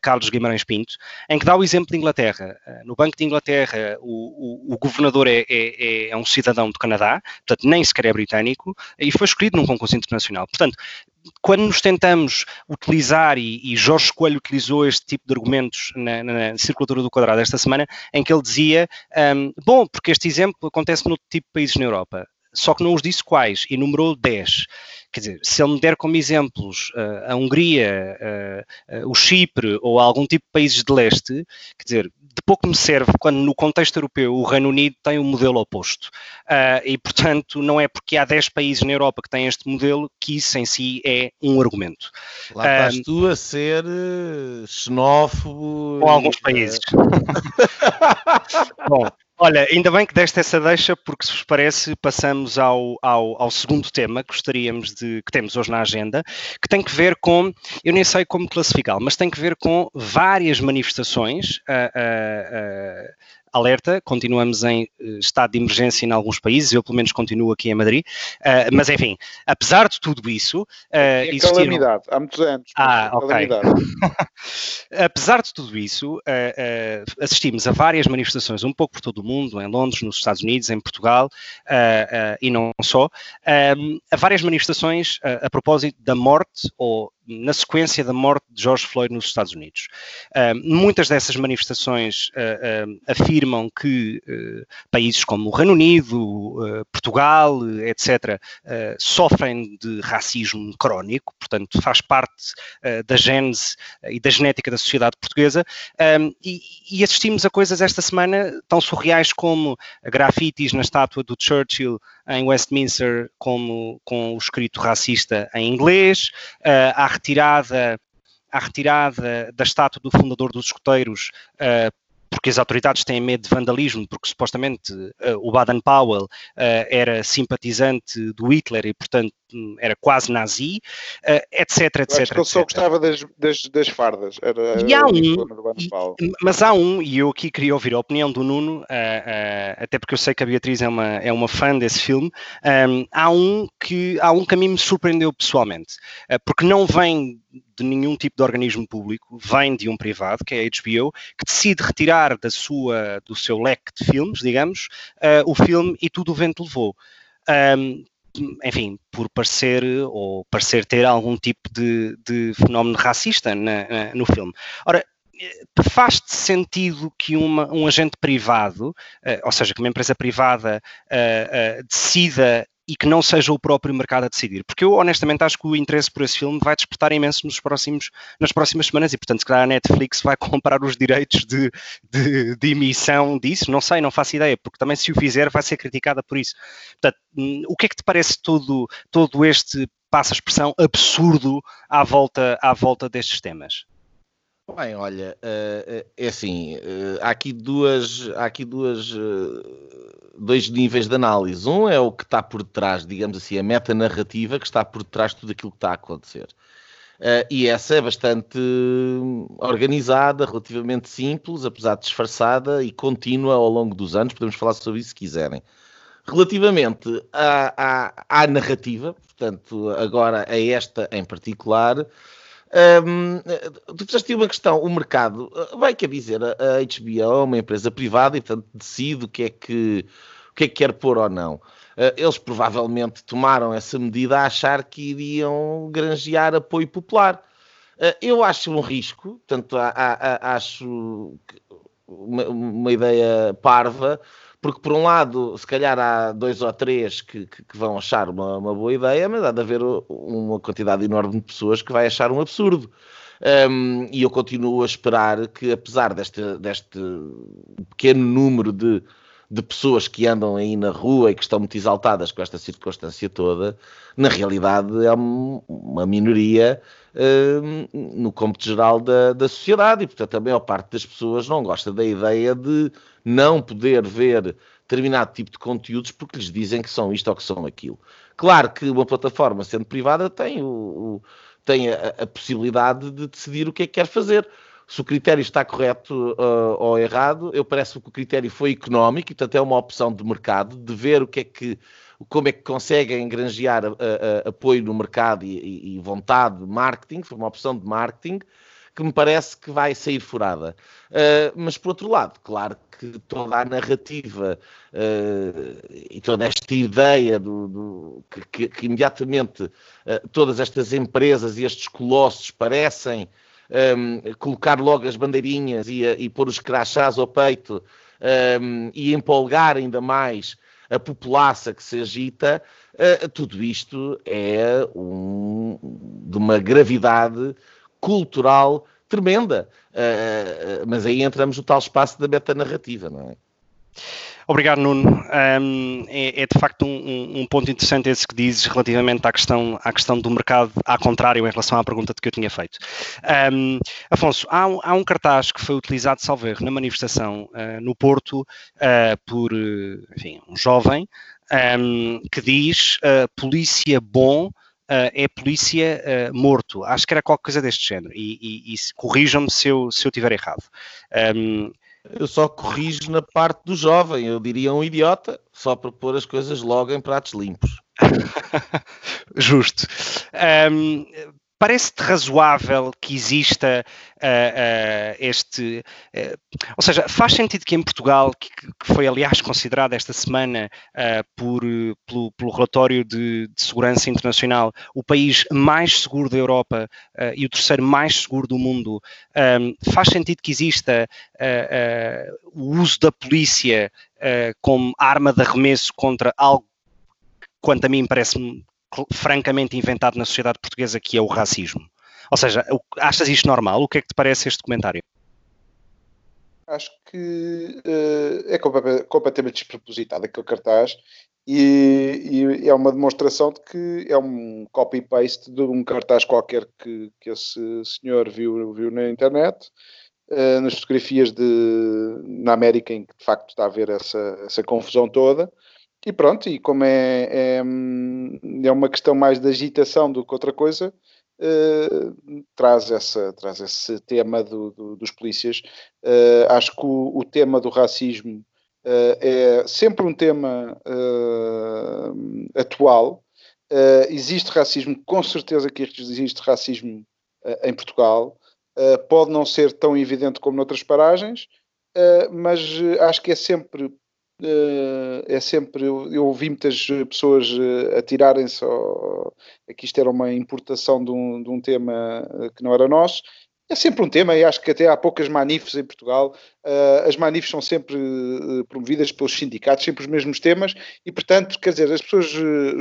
Carlos Guimarães Pinto, em que dá o exemplo de Inglaterra. Uh, no Banco de Inglaterra, o, o, o governador é, é, é, um cidadão do Canadá, portanto, nem sequer é britânico, e foi escolhido num concurso internacional. Portanto, quando nos tentamos utilizar, e, e, Jorge Coelho utilizou este tipo de argumentos na, na, na circulatura do quadrado esta semana, em que ele dizia, um, bom, porque este exemplo acontece noutro tipo de países na Europa só que não os disse quais, e numerou 10. Quer dizer, se ele me der como exemplos uh, a Hungria, uh, uh, o Chipre ou algum tipo de países de leste, quer dizer, de pouco me serve quando no contexto europeu o Reino Unido tem um modelo oposto. e, portanto, não é porque há 10 países na Europa que têm este modelo que isso em si é um argumento. Lá estás tu a ser xenófobo. Com alguns países. [LAUGHS] Bom, Olha, ainda bem que deste essa deixa, porque se vos parece, passamos ao, ao, ao, segundo tema que gostaríamos de que temos hoje na agenda, que tem que ver com, eu nem sei como classificá-lo, mas tem que ver com várias manifestações uh, uh, uh, alerta, continuamos em eh, estado de emergência em alguns países, eu pelo menos continuo aqui em Madrid, uh, mas enfim, apesar de tudo isso... Uh, é existiram... calamidade, há muitos anos. Ah, ok. [LAUGHS] apesar de tudo isso, uh, assistimos a várias manifestações, um pouco por todo o mundo, em Londres, nos Estados Unidos, em Portugal, e não só, a várias manifestações a propósito da morte ou na sequência da morte de George Floyd nos Estados Unidos. Uh, muitas dessas manifestações uh, uh, afirmam que países como o Reino Unido, Portugal, etc., sofrem de racismo crónico, portanto, faz parte da gênese e da genética da sociedade portuguesa. Um, e, e, assistimos a coisas esta semana tão surreais como grafites na estátua do Churchill em Westminster como, com o escrito racista em inglês, uh, à retirada à retirada da estátua do fundador dos escoteiros uh, porque as autoridades têm medo de vandalismo, porque supostamente uh, o Baden-Powell uh, era simpatizante do Hitler e, portanto, era quase nazi, uh, etc, etc. Acho que ele só gostava das, das, das fardas. Era, e há um, e, mas há um, e eu aqui queria ouvir a opinião do Nuno, até porque eu sei que a Beatriz é uma, é uma fã desse filme, há, um que, há um que a mim me surpreendeu pessoalmente, porque não vem de nenhum tipo de organismo público, vem de um privado, que é a HBO, que decide retirar da sua, do seu leque de filmes, digamos, uh, o filme E Tudo o Vento Levou. Um, enfim, por parecer ou parecer ter algum tipo de, de fenómeno racista na, na, no filme. Ora, faz sentido que uma, um agente privado, uh, ou seja, que uma empresa privada uh, uh, decida e que não seja o próprio mercado a decidir. Porque eu honestamente acho que o interesse por esse filme vai despertar imenso nos próximos, nas próximas semanas e, portanto, se calhar a Netflix vai [LAUGHS] comprar os direitos de, de, de, emissão disso. Não sei, não faço ideia, porque também se o fizer vai ser criticada por isso. Portanto, hum, o que é que te parece todo, todo este, passa a expressão, absurdo à volta, à volta destes temas? Bem, olha, uh, é assim, uh, há aqui duas, há aqui duas, dois níveis de análise. Um é o que está por detrás, digamos assim, a metanarrativa que está por detrás de tudo aquilo que está a acontecer. e essa é bastante organizada, relativamente simples, apesar de disfarçada e contínua ao longo dos anos. Podemos falar sobre isso se quiserem. Relativamente à, à, à narrativa, portanto, agora a esta em particular, um, tu fizeste uma questão, o mercado, vai quer dizer, a, HBO é uma empresa privada e portanto decide o que é que, o que, é que quer pôr ou não. Uh, eles provavelmente tomaram essa medida a achar que iriam granjear apoio popular. Uh, eu acho um risco, portanto, acho uma, uma ideia parva, porque por um lado, se calhar há dois ou três que, que, que vão achar uma, uma, boa ideia, mas há de haver uma quantidade enorme de pessoas que vai achar um absurdo. Um, e eu continuo a esperar que, apesar deste, deste pequeno número de, de pessoas que andam aí na rua e que estão muito exaltadas com esta circunstância toda, na realidade é uma minoria uh, no cômputo geral da, da sociedade e, portanto, a maior parte das pessoas não gosta da ideia de não poder ver determinado tipo de conteúdos porque lhes dizem que são isto ou que são aquilo. Claro que uma plataforma, sendo privada, tem, o, o tem a, a, possibilidade de decidir o que é que quer fazer. Se o critério está correto uh, ou errado, eu parece que o critério foi económico e, portanto, é uma opção de mercado, de ver o que é que como é que conseguem granjear a, a, apoio no mercado e, e, vontade de marketing, foi uma opção de marketing, que me parece que vai sair furada. Uh, mas, por outro lado, claro que toda a narrativa uh, e toda esta ideia do, do que, que, que, imediatamente uh, todas estas empresas e estes colossos parecem um, colocar logo as bandeirinhas e, e pôr os crachás ao peito um, e empolgar ainda mais a populaça que se agita, uh, tudo isto é um, de uma gravidade cultural tremenda. Uh, mas aí entramos no tal espaço da metanarrativa, não é? Obrigado, Nuno. Um, é, é, de facto um, um, ponto interessante esse que dizes relativamente à questão, à questão do mercado, ao contrário, em relação à pergunta que eu tinha feito. Um, Afonso, há, há, um cartaz que foi utilizado, salvo erro, na manifestação uh, no Porto uh, por enfim, um jovem que diz uh, polícia bom. Uh, é polícia uh, morto. Acho que era qualquer coisa deste género. E, e, e corrijam-me se eu, se eu tiver errado. Um, eu só corrijo na parte do jovem. Eu diria um idiota, só para pôr as coisas logo em pratos limpos. [LAUGHS] Justo. Um, Parece-te razoável que exista uh, uh, este. Uh, ou seja, faz sentido que em Portugal, que, que foi aliás considerado esta semana por, pelo, pelo, relatório de, de, Segurança Internacional o país mais seguro da Europa e o terceiro mais seguro do mundo, um, faz sentido que exista o uso da polícia como arma de arremesso contra algo quanto a mim parece-me francamente inventado na sociedade portuguesa, que é o racismo. Ou seja, achas isto normal? O que é que te parece este comentário? Acho que uh, é completamente despropositado aquele cartaz e, e, é uma demonstração de que é um copy-paste de um cartaz qualquer que, que esse senhor viu, viu na internet, uh, nas fotografias de, na América, em que de facto está a haver essa, essa confusão toda. E pronto, e como é, é, é, uma questão mais de agitação do que outra coisa, uh, traz, essa, traz esse tema do, do, dos polícias. Uh, acho que o, o, tema do racismo uh, é sempre um tema atual. existe racismo, com certeza que existe racismo em Portugal. pode não ser tão evidente como noutras paragens, mas acho que é sempre é sempre. Eu, eu, ouvi muitas pessoas uh, atirarem-se a que isto era uma importação de um, de um tema uh, que não era nosso. É sempre um tema, e acho que até há poucas manifes em Portugal. as manifes são sempre promovidas pelos sindicatos, sempre os mesmos temas, e portanto, quer dizer, as pessoas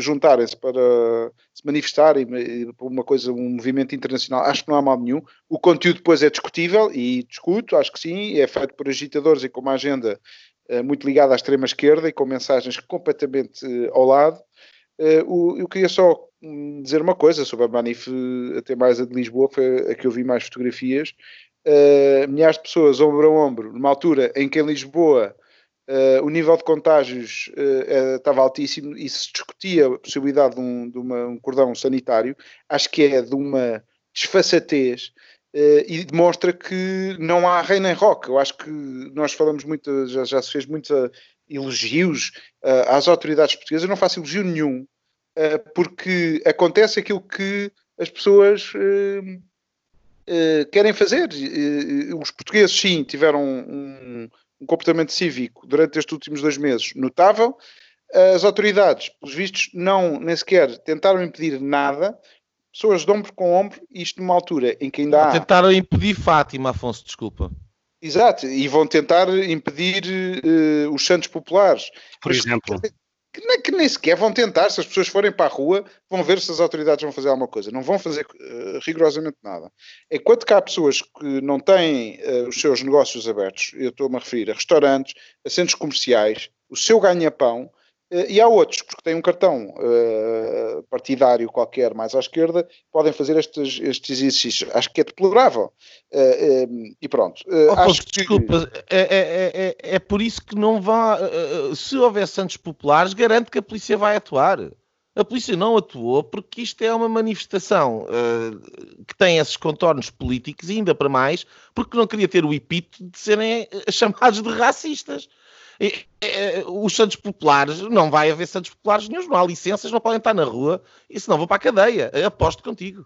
juntarem-se para se manifestarem por uma coisa, um movimento internacional, acho que não há mal nenhum. O conteúdo depois é discutível, e discuto, acho que sim, é feito por agitadores e com uma agenda eh, muito ligado à extrema-esquerda e com mensagens completamente eh, ao lado. Eh, eu queria só hum, dizer uma coisa sobre a Manif, até mais a de Lisboa, foi a que eu vi mais fotografias. milhares de pessoas ombro a ombro, numa altura em que em Lisboa o nível de contágios estava altíssimo e se discutia a possibilidade de um, de uma, um cordão sanitário, acho que é de uma desfaçatez Uh, e demonstra que não há rei nem rock. Eu acho que nós falamos muito, já, já se fez muitos uh, elogios uh, às autoridades portuguesas. Eu não faço elogio nenhum, porque acontece aquilo que as pessoas querem fazer. os portugueses, sim, tiveram um, um, comportamento cívico durante estes últimos dois meses notável. As autoridades, pelos vistos, não nem sequer tentaram impedir nada pessoas de ombro com ombro, isto numa altura em que ainda há. Tentaram impedir Fátima, Afonso, desculpa. Exato, e vão tentar impedir uh, os Santos Populares. Por Mas, exemplo. Que nem, que nem, sequer vão tentar, se as pessoas forem para a rua, vão ver se as autoridades vão fazer alguma coisa. Não vão fazer uh, rigorosamente nada. Enquanto que há pessoas que não têm uh, os seus negócios abertos, eu estou-me a referir a restaurantes, a centros comerciais, o seu ganha-pão, e há outros, porque têm um cartão uh, partidário qualquer mais à esquerda, podem fazer estes, estes exercícios. Acho que é deplorável. Uh, e pronto. Oh, acho que... Desculpa, é, é, é, é, por isso que não vá. se houver santos populares, garante que a polícia vai atuar. A polícia não atuou porque isto é uma manifestação que tem esses contornos políticos, e ainda para mais, porque não queria ter o epíteto de serem chamados de racistas. E, e, os Santos Populares, não vai haver Santos Populares nenhum, não há licenças, não podem estar na rua, e senão vou para a cadeia. Aposto contigo.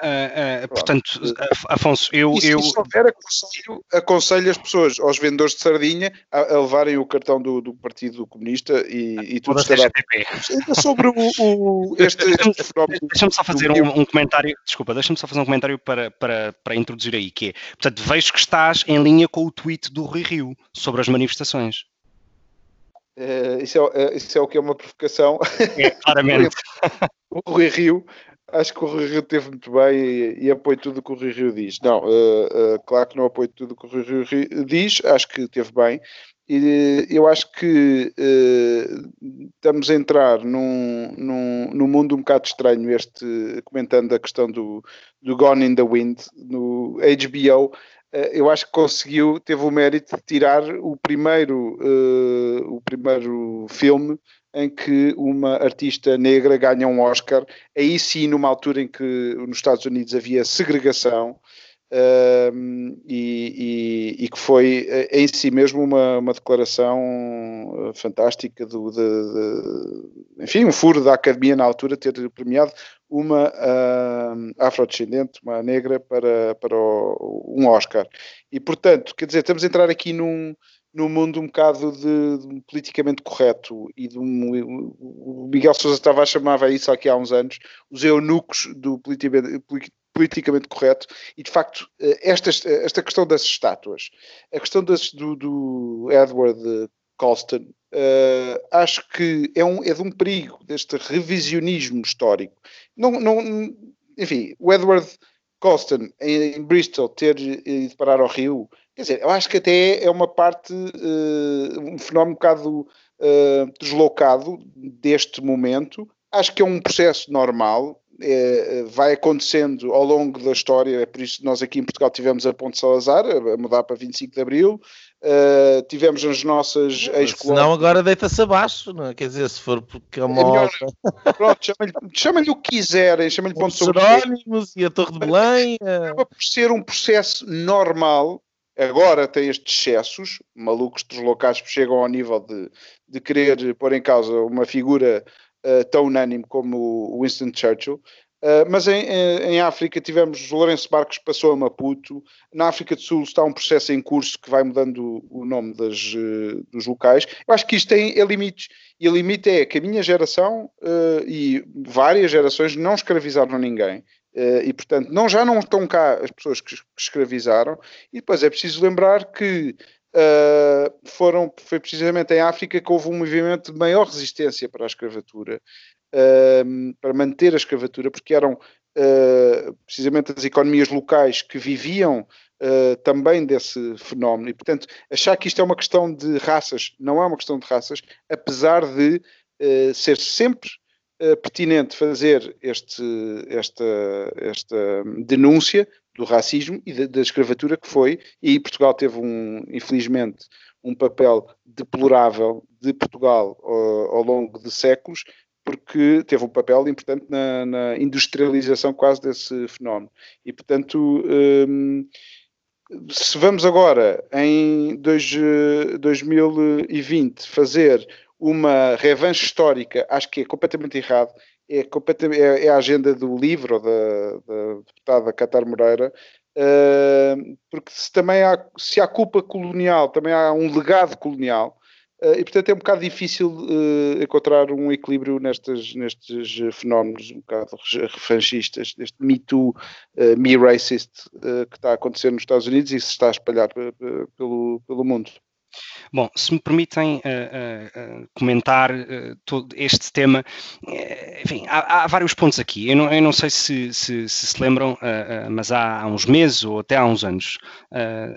Uh, uh, portanto, Afonso, eu. E se, eu... se houver, aconselho, aconselho as pessoas, aos vendedores de sardinha, a, a levarem o cartão do, do Partido Comunista e, e tudo estará. Sobre o, o, este, este. Deixa-me só fazer um, um, comentário, desculpa, deixa-me só fazer um comentário para, para, para introduzir aí, que é, portanto, vejo que estás em linha com o tweet do Rui Rio sobre as manifestações. Uh, isso, é, isso é o que é uma provocação. É, claramente. [LAUGHS] o Rui Rio acho que o Rui Rio teve muito bem e, e apoio tudo o que o Rui Rio diz. Não, uh, uh, claro que não apoio tudo o que o Rui Rio diz, acho que teve bem. E eu acho que estamos a entrar num, num, num, mundo um bocado estranho, este, comentando a questão do, do Gone in the Wind, no HBO, eu acho que conseguiu, teve o mérito de tirar o primeiro, o primeiro filme em que uma artista negra ganha um Oscar, aí sim numa altura em que nos Estados Unidos havia segregação e, e, e, que foi eh, em si mesmo uma, uma declaração eh, fantástica do, de, de, enfim, um furo da academia na altura ter premiado uma uh, afrodescendente, uma negra para, para o, um Oscar. E portanto, quer dizer, estamos a entrar aqui num no mundo um bocado de, de politicamente correto e de um, o Miguel Sousa Tavares chamava isso aqui há uns anos os eunucos do politicamente, politicamente correto e de facto eh, esta, esta questão das estátuas a questão das, do, do Edward Colston uh, acho que é, um, é de um perigo deste revisionismo histórico não, não, enfim, o Edward Colston em, em Bristol ter ido parar ao Rio Quer dizer, eu acho que até é uma parte, uh, um fenómeno um bocado uh, deslocado deste momento. Acho que é um processo normal, é, vai acontecendo ao longo da história, é por isso que nós aqui em Portugal tivemos a Ponte Salazar, a mudar para 25 de Abril, uh, tivemos as nossas ex-colónias... Não, agora deita-se abaixo, não é? quer dizer, se for porque é uma é Pronto, chamem-lhe chama o que quiserem, chamem-lhe Ponte Salazar. e a Torre de Belém... Acaba por ser um processo normal, agora tem estes excessos, malucos deslocados que chegam ao nível de, de querer pôr em causa uma figura uh, tão unânime como o Winston Churchill. Uh, mas em, em, África tivemos Lourenço Marcos passou a Maputo, na África do Sul está um processo em curso que vai mudando o nome das, uh, dos locais. Eu acho que isto tem é limites, e o limite é que a minha geração e várias gerações não escravizaram ninguém. Uh, e portanto não, já não estão cá as pessoas que, que escravizaram e depois é preciso lembrar que uh, foram, foi precisamente em África que houve um movimento de maior resistência para a escravatura uh, para manter a escravatura porque eram precisamente as economias locais que viviam também desse fenómeno. E portanto achar que isto é uma questão de raças não é uma questão de raças apesar de ser sempre pertinente fazer este, esta, esta denúncia do racismo e da, escravatura que foi, e Portugal teve um, infelizmente, um papel deplorável de Portugal ao, ao longo de séculos, porque teve um papel importante na, na industrialização quase desse fenómeno. E, portanto, se vamos agora, em dois, 2020, fazer uma revanche histórica, acho que é completamente errado. É, é, é a agenda do livro da, da deputada Catar Moreira, uh, porque se também há, se há culpa colonial, também há um legado colonial, uh, e portanto é um bocado difícil uh, encontrar um equilíbrio nestes, nestes fenómenos um bocado revanchistas, deste Me Too, Me Racist, que está a acontecer nos Estados Unidos e se está a espalhar pelo, pelo mundo. Bom, se me permitem uh, uh, comentar todo este tema, enfim, há, há, vários pontos aqui. Eu não, eu não sei se se, se, se lembram, mas há, há, uns meses ou até há uns anos,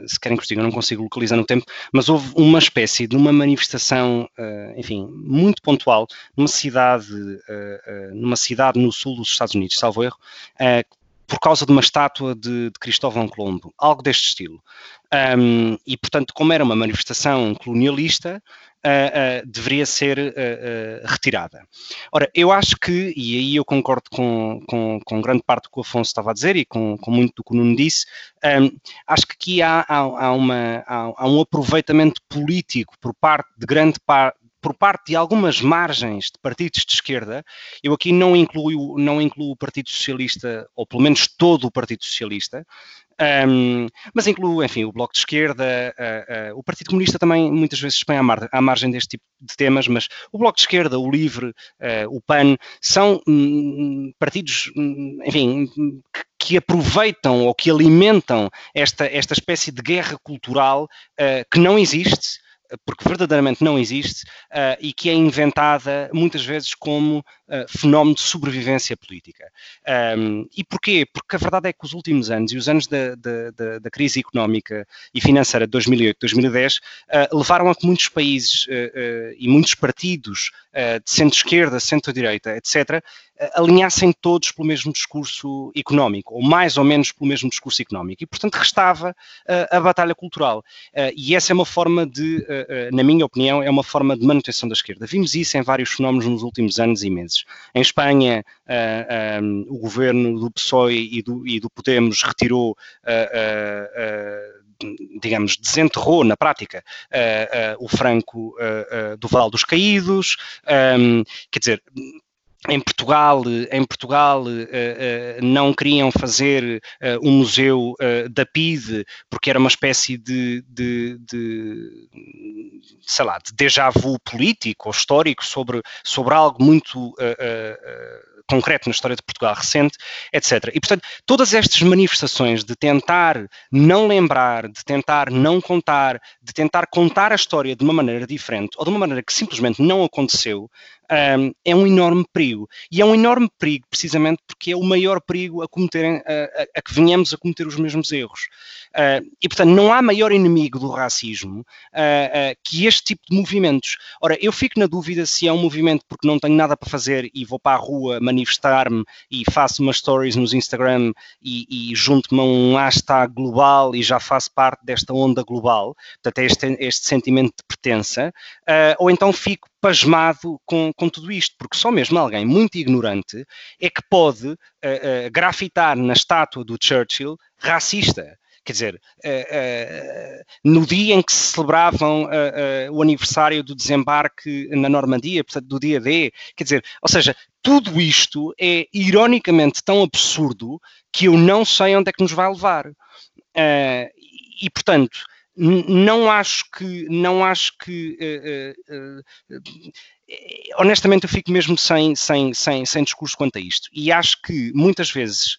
se querem que eu diga, não consigo localizar no tempo, mas houve uma espécie de uma manifestação, enfim, muito pontual, numa cidade, numa cidade no sul dos Estados Unidos, salvo erro, por causa de uma estátua de, de Cristóvão Colombo, algo deste estilo. Um, e, portanto, como era uma manifestação colonialista, uh, uh, deveria ser uh, retirada. Ora, eu acho que, e aí eu concordo com, com, com, grande parte do que o Afonso estava a dizer e com, com muito do que o Nuno disse, um, acho que aqui há, há, há, uma, há, um aproveitamento político por parte de grande parte por parte de algumas margens de partidos de esquerda, eu aqui não incluo, não incluo o Partido Socialista, ou pelo menos todo o Partido Socialista, um, mas incluo, enfim, o Bloco de Esquerda, uh, uh, o Partido Comunista também muitas vezes põe à, mar à, margem deste tipo de temas, mas o Bloco de Esquerda, o Livre, uh, o PAN, são um, partidos, um, enfim, que, que, aproveitam ou que alimentam esta, esta espécie de guerra cultural que não existe porque verdadeiramente não existe uh, e que é inventada muitas vezes como uh, fenómeno de sobrevivência política. Um, e porquê? Porque a verdade é que os últimos anos e os anos da, da, da crise económica e financeira de 2008, 2010 uh, levaram a que muitos países e muitos partidos de centro-esquerda, centro-direita, etc., alinhassem todos pelo mesmo discurso económico, ou mais ou menos pelo mesmo discurso económico. E, portanto, restava uh, a batalha cultural. Uh, e essa é uma forma de, uh, na minha opinião, é uma forma de manutenção da esquerda. Vimos isso em vários fenómenos nos últimos anos e meses. Em Espanha, um, o governo do PSOE e do, e do Podemos retirou digamos, desenterrou na prática uh, uh, o franco uh, do Val dos Caídos, um, quer dizer, em Portugal, em Portugal uh, uh, não queriam fazer uh, um museu da PIDE porque era uma espécie de, de, de, sei lá, de déjà vu político ou histórico sobre, sobre algo muito concreto na história de Portugal recente, etc. E, portanto, todas estas manifestações de tentar não lembrar, de tentar não contar, de tentar contar a história de uma maneira diferente ou de uma maneira que simplesmente não aconteceu, um, é um enorme perigo. E é um enorme perigo, precisamente porque é o maior perigo a, cometerem, a, a, que venhamos a cometer os mesmos erros. Uh, e, portanto, não há maior inimigo do racismo uh, uh, que este tipo de movimentos. Ora, eu fico na dúvida se é um movimento porque não tenho nada para fazer e vou para a rua manifestar-me e faço umas stories nos Instagram e, e junto-me a um hashtag global e já faço parte desta onda global. Portanto, é este, este sentimento de pertença. Ou então fico pasmado com, com tudo isto, porque só mesmo alguém muito ignorante é que pode uh, uh, grafitar na estátua do Churchill racista. Quer dizer, uh, no dia em que se celebravam o aniversário do desembarque na Normandia, portanto, do dia D, quer dizer, ou seja, tudo isto é ironicamente tão absurdo que eu não sei onde é que nos vai levar. e, portanto, não acho que não acho que uh, uh, uh, honestamente eu fico mesmo sem, sem, sem, sem discurso quanto a isto. E acho que muitas vezes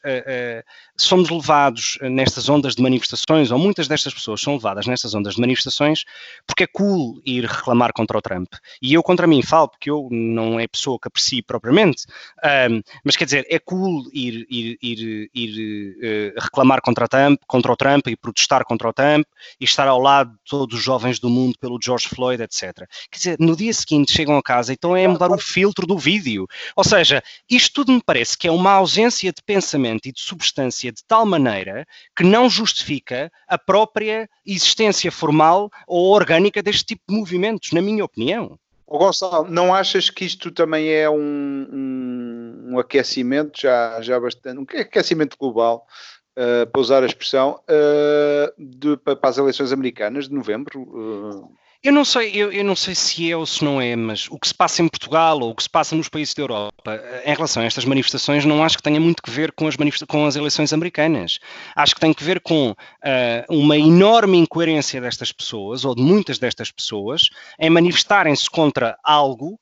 somos levados nestas ondas de manifestações ou muitas destas pessoas são levadas nestas ondas de manifestações porque é cool ir reclamar contra o Trump e eu contra mim falo porque eu não é pessoa que aprecie propriamente mas quer dizer, é cool ir, ir, ir, ir reclamar contra, o Trump, contra o Trump e protestar contra o Trump e estar ao lado de todos os jovens do mundo pelo George Floyd, etc. Quer dizer, no dia seguinte chegam a casa, então é mudar o filtro do vídeo. Ou seja, isto tudo me parece que é uma ausência de pensamento e de substância de tal maneira que não justifica a própria existência formal ou orgânica deste tipo de movimentos, na minha opinião. O Gonçalo, não achas que isto também é um, um, um aquecimento já, já bastante, um aquecimento global uh, para usar a expressão, uh, de, para, as eleições americanas de novembro. Uh. Eu não sei, eu, eu, não sei se é ou se não é, mas o que se passa em Portugal ou o que se passa nos países da Europa em relação a estas manifestações não acho que tenha muito que ver com as, com as eleições americanas. Acho que tem que ver com uh, uma enorme incoerência destas pessoas, ou de muitas destas pessoas, em manifestarem-se contra algo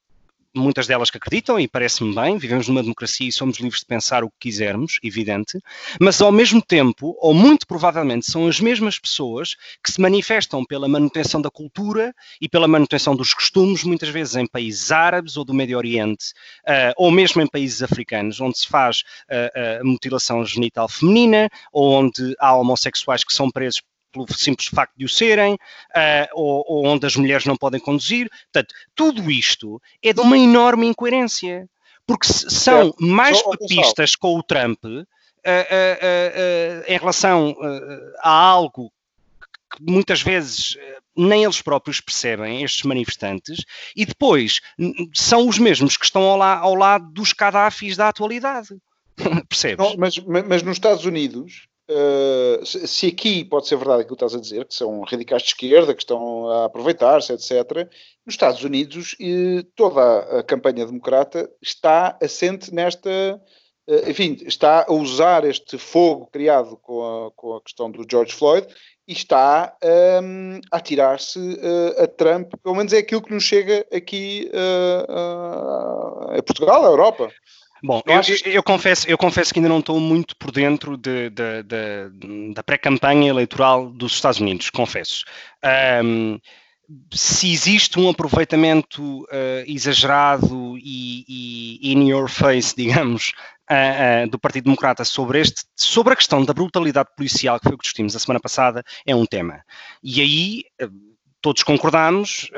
muitas delas que acreditam, e parece-me bem, vivemos numa democracia e somos livres de pensar o que quisermos, evidente, mas ao mesmo tempo, ou muito provavelmente, são as mesmas pessoas que se manifestam pela manutenção da cultura e pela manutenção dos costumes, muitas vezes em países árabes ou do Médio Oriente, uh, ou mesmo em países africanos, onde se faz uh, uh, mutilação genital feminina, ou onde há homossexuais que são presos pelo simples facto de o serem, uh, ou, ou, onde as mulheres não podem conduzir. Portanto, tudo isto é de uma enorme incoerência, porque são é. mais papistas com o Trump uh, uh, em relação a algo que muitas vezes nem eles próprios percebem, estes manifestantes, e depois são os mesmos que estão ao, la ao lado dos Gaddafis da atualidade. [LAUGHS] Percebes? Não, mas, mas nos Estados Unidos uh, se aqui pode ser verdade aquilo que estás a dizer, que são radicais de esquerda, que estão a aproveitar-se, etc., nos Estados Unidos toda a campanha democrata está assente nesta. Uh, enfim, está a usar este fogo criado com a, com a questão do George Floyd e está um, a tirar-se uh, a Trump, pelo menos é aquilo que nos chega aqui a Portugal, à Europa. Bom, eu, eu, eu, confesso, eu confesso que ainda não estou muito por dentro de, de, de, da pré-campanha eleitoral dos Estados Unidos, confesso. Um, se existe um aproveitamento uh, exagerado e, e, in your face, [LAUGHS] digamos, uh, uh, do Partido Democrata sobre, este, sobre a questão da brutalidade policial, que foi o que discutimos a semana passada, é um tema. E aí todos concordamos,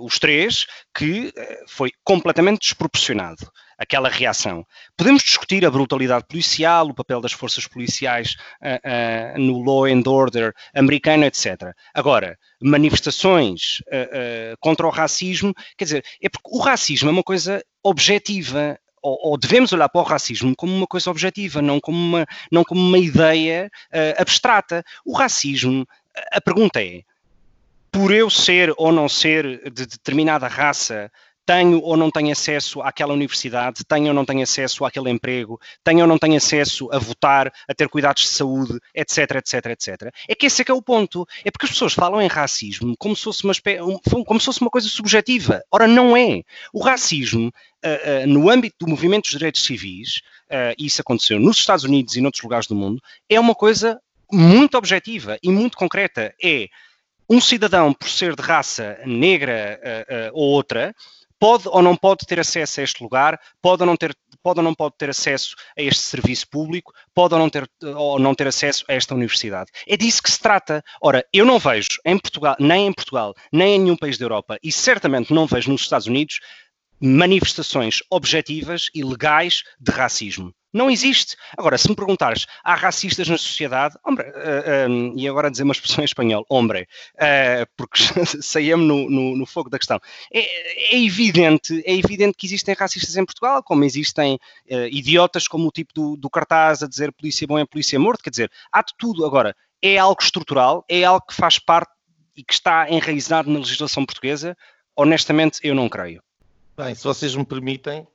os três, que foi completamente desproporcionado aquela reação. Podemos discutir a brutalidade policial, o papel das forças policiais uh, uh, no law and order americano, etc. Agora, manifestações uh, contra o racismo, quer dizer, é porque o racismo é uma coisa objetiva, ou, devemos olhar para o racismo como uma coisa objetiva, não como uma, não como uma ideia uh, abstrata. O racismo, a pergunta é: por eu ser ou não ser de determinada raça, tenho ou não tenho acesso àquela universidade, tenho ou não tenho acesso àquele emprego, tenho ou não tenho acesso a votar, a ter cuidados de saúde, etc, etc, etc. É que esse é que é o ponto. É porque as pessoas falam em racismo como se fosse uma, como se fosse uma coisa subjetiva. Ora, não é. O racismo, uh, uh, no âmbito do movimento dos direitos civis, uh, e isso aconteceu nos Estados Unidos e noutros lugares do mundo, é uma coisa muito objetiva e muito concreta. É um cidadão, por ser de raça negra ou outra, pode ou não pode ter acesso a este lugar, pode ou não ter, pode ou não pode ter acesso a este serviço público, pode ou não ter, ou não ter acesso a esta universidade. É disso que se trata. Ora, eu não vejo em Portugal, nem em Portugal, nem em nenhum país da Europa, e certamente não vejo nos Estados Unidos, manifestações objetivas e legais de racismo. Não existe. Agora, se me perguntares, há racistas na sociedade? Hombre, uh, eh, um, eh, e agora dizer uma expressão em espanhol, hombre, uh, porque [LAUGHS] saímos no, no, no, fogo da questão. É, é, evidente, é evidente que existem racistas em Portugal, como existem uh, idiotas como o tipo do, do cartaz a dizer polícia bom é polícia morto, quer dizer, há de tudo. Agora, é algo estrutural, é algo que faz parte e que está enraizado na legislação portuguesa? Honestamente, eu não creio. Bem, se vocês me permitem,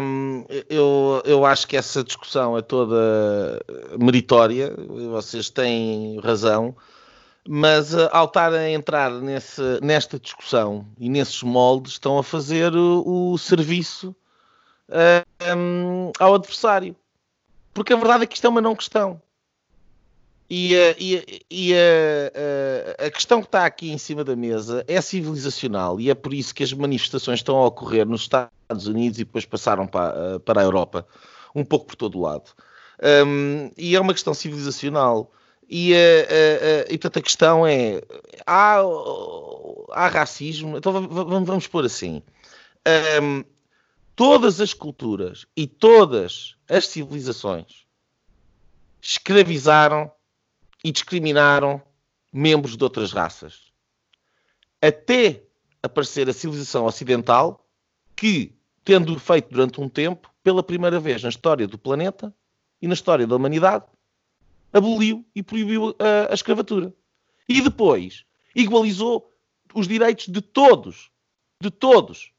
hum, eu, eu acho que essa discussão é toda meritória, vocês têm razão, mas uh, ao estar a entrar nesse, nesta discussão e nesses moldes, estão a fazer o, o serviço uh, um, ao adversário. Porque a verdade é que isto é uma não questão. E, e, e a, a, a, questão que está aqui em cima da mesa é civilizacional e é por isso que as manifestações estão a ocorrer nos Estados Unidos e depois passaram para, para a Europa, um pouco por todo o lado. Um, e é uma questão civilizacional. E, e portanto a questão é: há, há racismo? Então vamos, vamos pôr assim. Um, todas as culturas e todas as civilizações escravizaram e discriminaram membros de outras raças. Até aparecer a civilização ocidental, que, tendo feito durante um tempo, pela primeira vez na história do planeta e na história da humanidade, aboliu e proibiu a, a escravatura. E depois igualizou os direitos de todos, de todos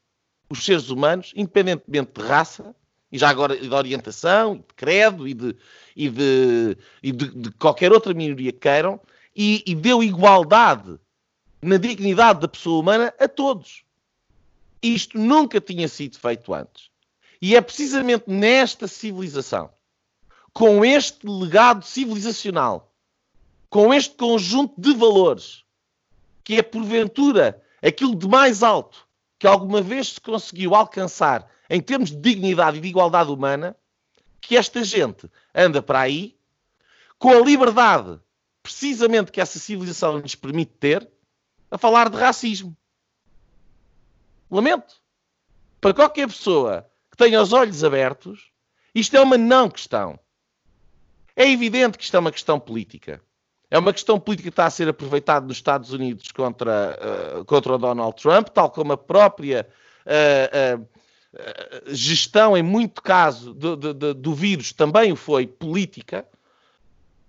os seres humanos, independentemente de raça, e já agora de orientação, de credo e de, e de, e de, de qualquer outra minoria que queiram, e, e deu igualdade na dignidade da pessoa humana a todos. Isto nunca tinha sido feito antes. E é precisamente nesta civilização, com este legado civilizacional, com este conjunto de valores, que é porventura aquilo de mais alto que alguma vez se conseguiu alcançar em termos de dignidade e de igualdade humana, que esta gente anda para aí com a liberdade, precisamente que essa civilização lhes permite ter, a falar de racismo. Lamento. Para qualquer pessoa que tenha os olhos abertos, isto é uma não questão. É evidente que isto é uma questão política. É uma questão política que está a ser aproveitada nos Estados Unidos contra, uh, contra o Donald Trump, tal como a própria uh, gestão, em muito caso, do, do, do vírus também foi política.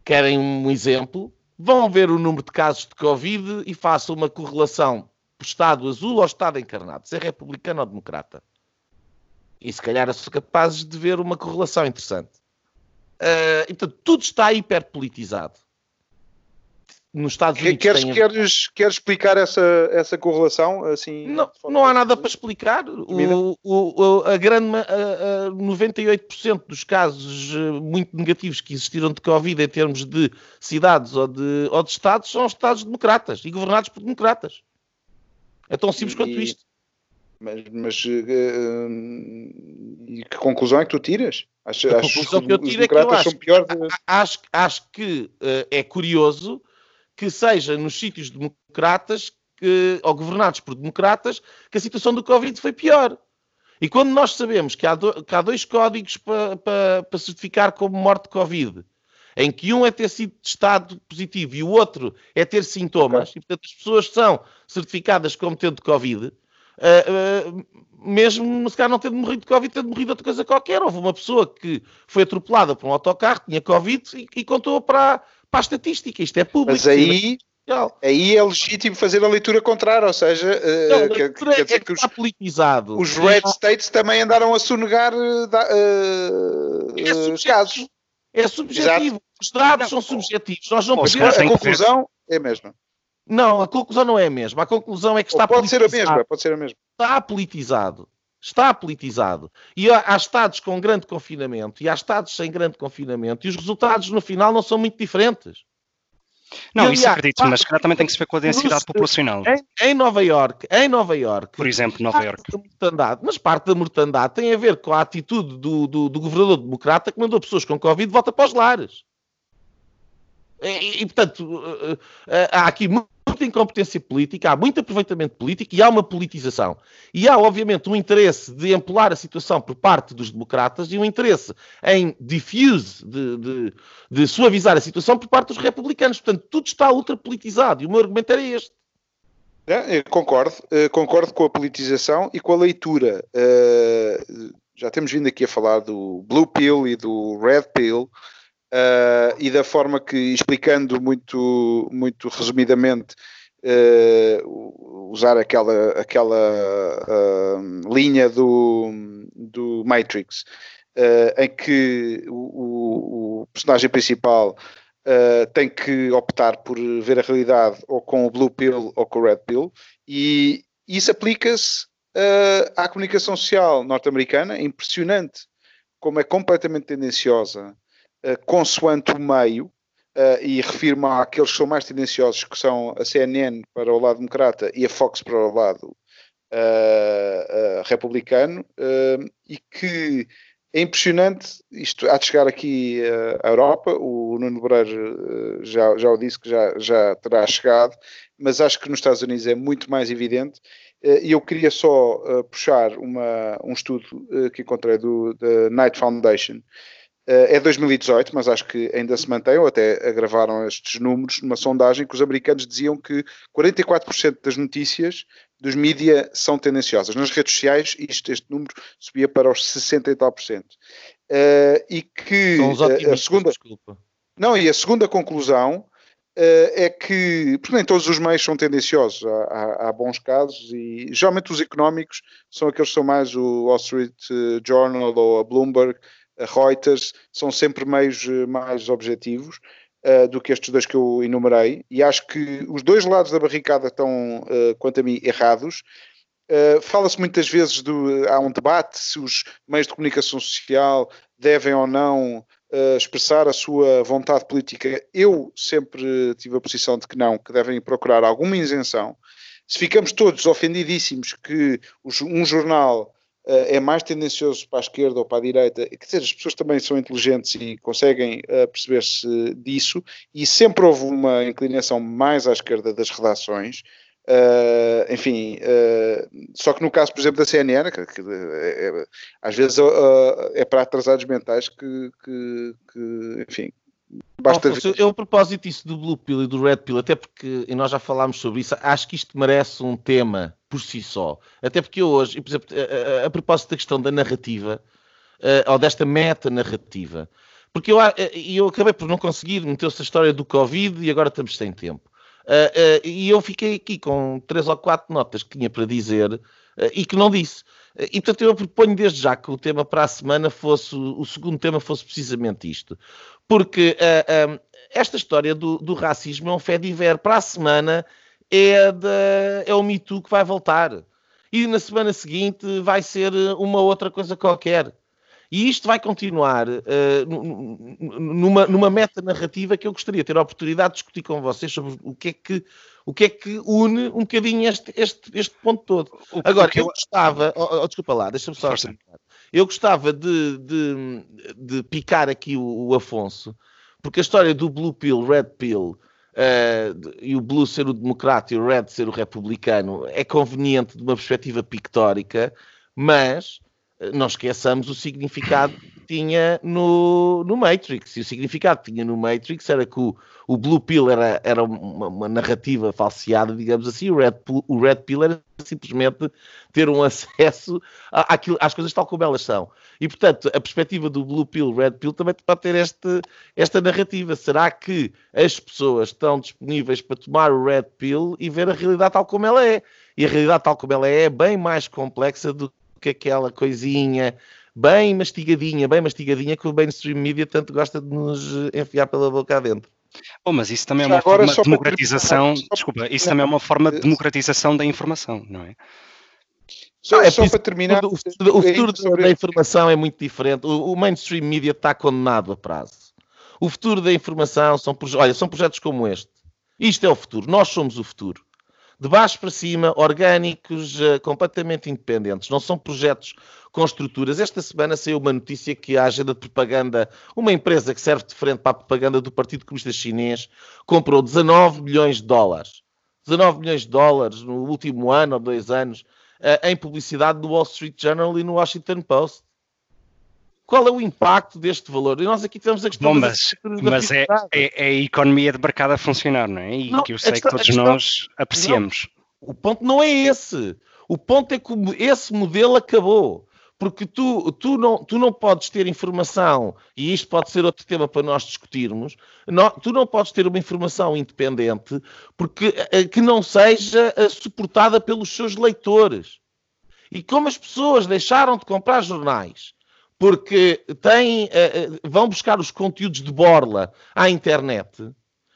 Querem um exemplo? Vão ver o número de casos de Covid e façam uma correlação Estado azul ou Estado encarnado, se é republicano ou democrata. E se calhar são capazes de ver uma correlação interessante. Uh, então, tudo está hiperpolitizado. Nos Estados Unidos. Queres, tem... queres, queres explicar essa, essa correlação? Assim, não, não há nada para explicar. O, o, a grande a, a 98% dos casos eh, muito negativos que existiram de Covid em termos de cidades ou de, ou de Estados são Estados democratas e governados por democratas. É tão simples e, quanto isto. Mas, mas uh, e que conclusão é que tu tiras? Acho, a conclusão que eu tiro é que eu acho, de... acho, acho que uh, é curioso que seja nos sítios democratas que, ou governados por democratas que a situação do Covid foi pior. E quando nós sabemos que há, do, que há dois códigos para pa, pa certificar como morte de Covid, em que um é ter sido testado positivo e o outro é ter sintomas, okay. e portanto as pessoas são certificadas como tendo Covid, uh, uh, mesmo se calhar não tendo morrido de Covid, tendo morrido de outra coisa qualquer. Houve uma pessoa que foi atropelada por um autocarro, tinha Covid e, e contou para, para a estatística. Isto é público. Mas aí, aí é legítimo fazer a leitura contrária, ou seja, uh, não, quer, quer dizer é que, que os, politizado. os Red States também andaram a sonegar uh, é casos. É subjetivo. Exato. Os dados são subjetivos. Nós não podemos... A conclusão é a mesma. Não, a conclusão não é a mesma. A conclusão é que está Ou pode politizado. ser a mesma, pode ser a mesma. Está politizado. Está politizado. E há, estados com grande confinamento e há estados sem grande confinamento e os resultados no final não são muito diferentes. Não, isso acredito, mas se também tem que se ver com a densidade populacional. Em, em, Nova York, em Nova York, por exemplo, Nova York, mortandade, mas parte da mortandade tem a ver com a atitude do, do, do governador democrata que mandou pessoas com Covid de volta para os lares. E, e, portanto, eh, eh, há aqui muita incompetência política, há muito aproveitamento político e há uma politização. E há, obviamente, um interesse de empolar a situação por parte dos democratas e um interesse em diffuse, de, de, de suavizar a situação por parte dos republicanos. Portanto, tudo está ultrapolitizado e o meu argumento era este. É, concordo, concordo com a politização e com a leitura. já temos vindo aqui a falar do Blue Pill e do Red Pill, uh, e da forma que, explicando muito, muito resumidamente, uh, usar aquela, aquela uh, linha do, do Matrix, em que o, o, personagem principal tem que optar por ver a realidade ou com o Blue Pill ou com o Red Pill, e isso aplica-se à comunicação social norte-americana, é impressionante como é completamente tendenciosa uh, consoante o meio, uh, e refiro-me àqueles que são mais tendenciosos, que são a CNN para o lado democrata e a Fox para o lado uh, republicano, e que é impressionante, isto há de chegar aqui à Europa, o Nuno Breiro já, já o disse que já, já terá chegado, mas acho que nos Estados Unidos é muito mais evidente, e eu queria só puxar uma, um estudo que encontrei do da Knight Foundation, eh, é 2018, mas acho que ainda se mantém, ou até agravaram estes números numa sondagem que os americanos diziam que 44% das notícias dos mídia são tendenciosas. Nas redes sociais, isto, este número subia para os 60 e tal por cento. Uh, e que uh, a segunda. Desculpa. Não, e a segunda conclusão uh, é que, porque nem todos os meios são tendenciosos, há, há, há, bons casos, e geralmente os económicos são aqueles que são mais o Wall Street Journal ou a Bloomberg, a Reuters, são sempre meios eh, mais objetivos uh, do que estes dois que eu enumerei, e acho que os dois lados da barricada estão, uh, quanto a mim, errados. Uh, Fala-se muitas vezes, do, há um debate se os meios de comunicação social devem ou não expressar a sua vontade política. Eu sempre tive a posição de que não, que devem procurar alguma isenção. Se ficamos todos ofendidíssimos que um jornal é mais tendencioso para a esquerda ou para a direita, quer dizer, as pessoas também são inteligentes e conseguem uh, perceber-se disso, e sempre houve uma inclinação mais à esquerda das redações, uh, enfim, uh, só que no caso, por exemplo, da CNN, que, que é, é, às vezes é para atrasados mentais que, que, que enfim, Basta Alfonso, eu, a propósito disso do Blue Pill e do Red Pill, até porque, e nós já falámos sobre isso, acho que isto merece um tema por si só. Até porque hoje, por exemplo, a, a, a propósito da questão da narrativa, uh, ou desta meta-narrativa, Porque eu, eu acabei por não conseguir, meteu-se a história do Covid e agora estamos sem tempo. Uh, uh, e eu fiquei aqui com três ou quatro notas que tinha para dizer uh, e que não disse. E portanto eu proponho desde já que o tema para a semana fosse, o segundo tema fosse precisamente isto. Porque esta história do, do, racismo é um fé de ver. Para a semana é, é o Me Too que vai voltar. E na semana seguinte vai ser uma outra coisa qualquer. E isto vai continuar uh, numa, numa meta narrativa que eu gostaria de ter a oportunidade de discutir com vocês sobre o que é que, o que, é que une um bocadinho este, este, este ponto todo. O, Agora, eu, eu gostava, oh, oh, desculpa lá, deixa-me só. Eu gostava de, de, de, picar aqui o, o, Afonso, porque a história do Blue Pill, Red Pill. Uh, e o Blue ser o democrata e o Red ser o republicano é conveniente de uma perspectiva pictórica, mas não esqueçamos o significado que tinha no, no Matrix. E o significado que tinha no Matrix era que o, o Blue Pill era, era uma, uma, narrativa falseada, digamos assim, o Red, o Red Pill era simplesmente ter um [LAUGHS] acesso à, àquilo, às coisas tal como elas são. E, portanto, a perspectiva do Blue Pill, Red Pill também pode ter este, esta narrativa. Será que as pessoas estão disponíveis para tomar o Red Pill e ver a realidade tal como ela é? E a realidade tal como ela é é bem mais complexa do que aquela coisinha bem mastigadinha, bem mastigadinha que o mainstream media tanto gosta de nos enfiar pela boca adentro. Bom, mas isso também é uma forma de democratização, desculpa, isso também é uma forma de democratização da informação, não é? Só, é só para terminar. O, o, o futuro sobre... da informação é muito diferente. O, o, mainstream media está condenado a prazo. O futuro da informação são, olha, são projetos como este. Isto é o futuro. Nós somos o futuro de baixo para cima, orgânicos, uh, completamente independentes. Não são projetos com estruturas. Esta semana saiu uma notícia que a agenda de propaganda, uma empresa que serve de frente para a propaganda do Partido Comunista Chinês, comprou 19 milhões de dólares. 19 milhões de dólares no último ano ou dois anos uh, em publicidade no Wall Street Journal e no Washington Post qual é o impacto deste valor? E nós aqui temos a questão Bom, mas, mas é, é, é, a economia de mercado a funcionar, não é? E não, que eu sei questão, que todos questão, nós apreciamos. Não, o ponto não é esse. O ponto é que esse modelo acabou. Porque tu, tu, não, tu não podes ter informação, e isto pode ser outro tema para nós discutirmos, não, tu não podes ter uma informação independente porque, eh, que não seja eh, suportada pelos seus leitores. E como as pessoas deixaram de comprar jornais porque têm, uh, vão buscar os conteúdos de borla à internet.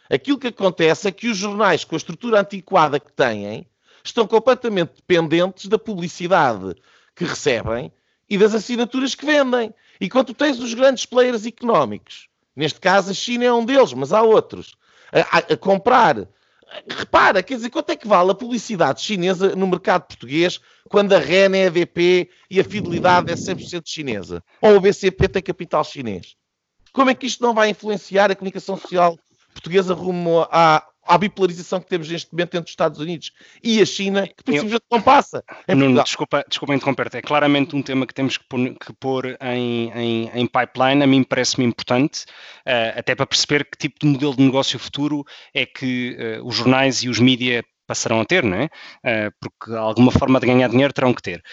Aquilo que acontece é que os jornais, com a estrutura antiquada que têm, estão completamente dependentes da publicidade que recebem e das assinaturas que vendem. E quando tens os grandes players económicos, neste caso a China é um deles, mas há outros, a, a comprar repara, quer dizer, quanto é que vale a publicidade chinesa no mercado português quando a REN é ADP e a fidelidade é 100% chinesa? Ou o BCP tem capital chinês? Como é que isto não vai influenciar a comunicação social portuguesa rumo à, à bipolarização que temos neste momento entre os Estados Unidos e a China, que simplesmente não passa. Nuno, desculpa, desculpa interromper-te, é claramente um tema que temos que pôr, que pôr em, em, em, pipeline, a mim parece-me importante, uh, até para perceber que tipo de modelo de negócio futuro é que uh, os jornais e os mídias passarão a ter, não é? Uh, porque alguma forma de ganhar dinheiro terão que ter.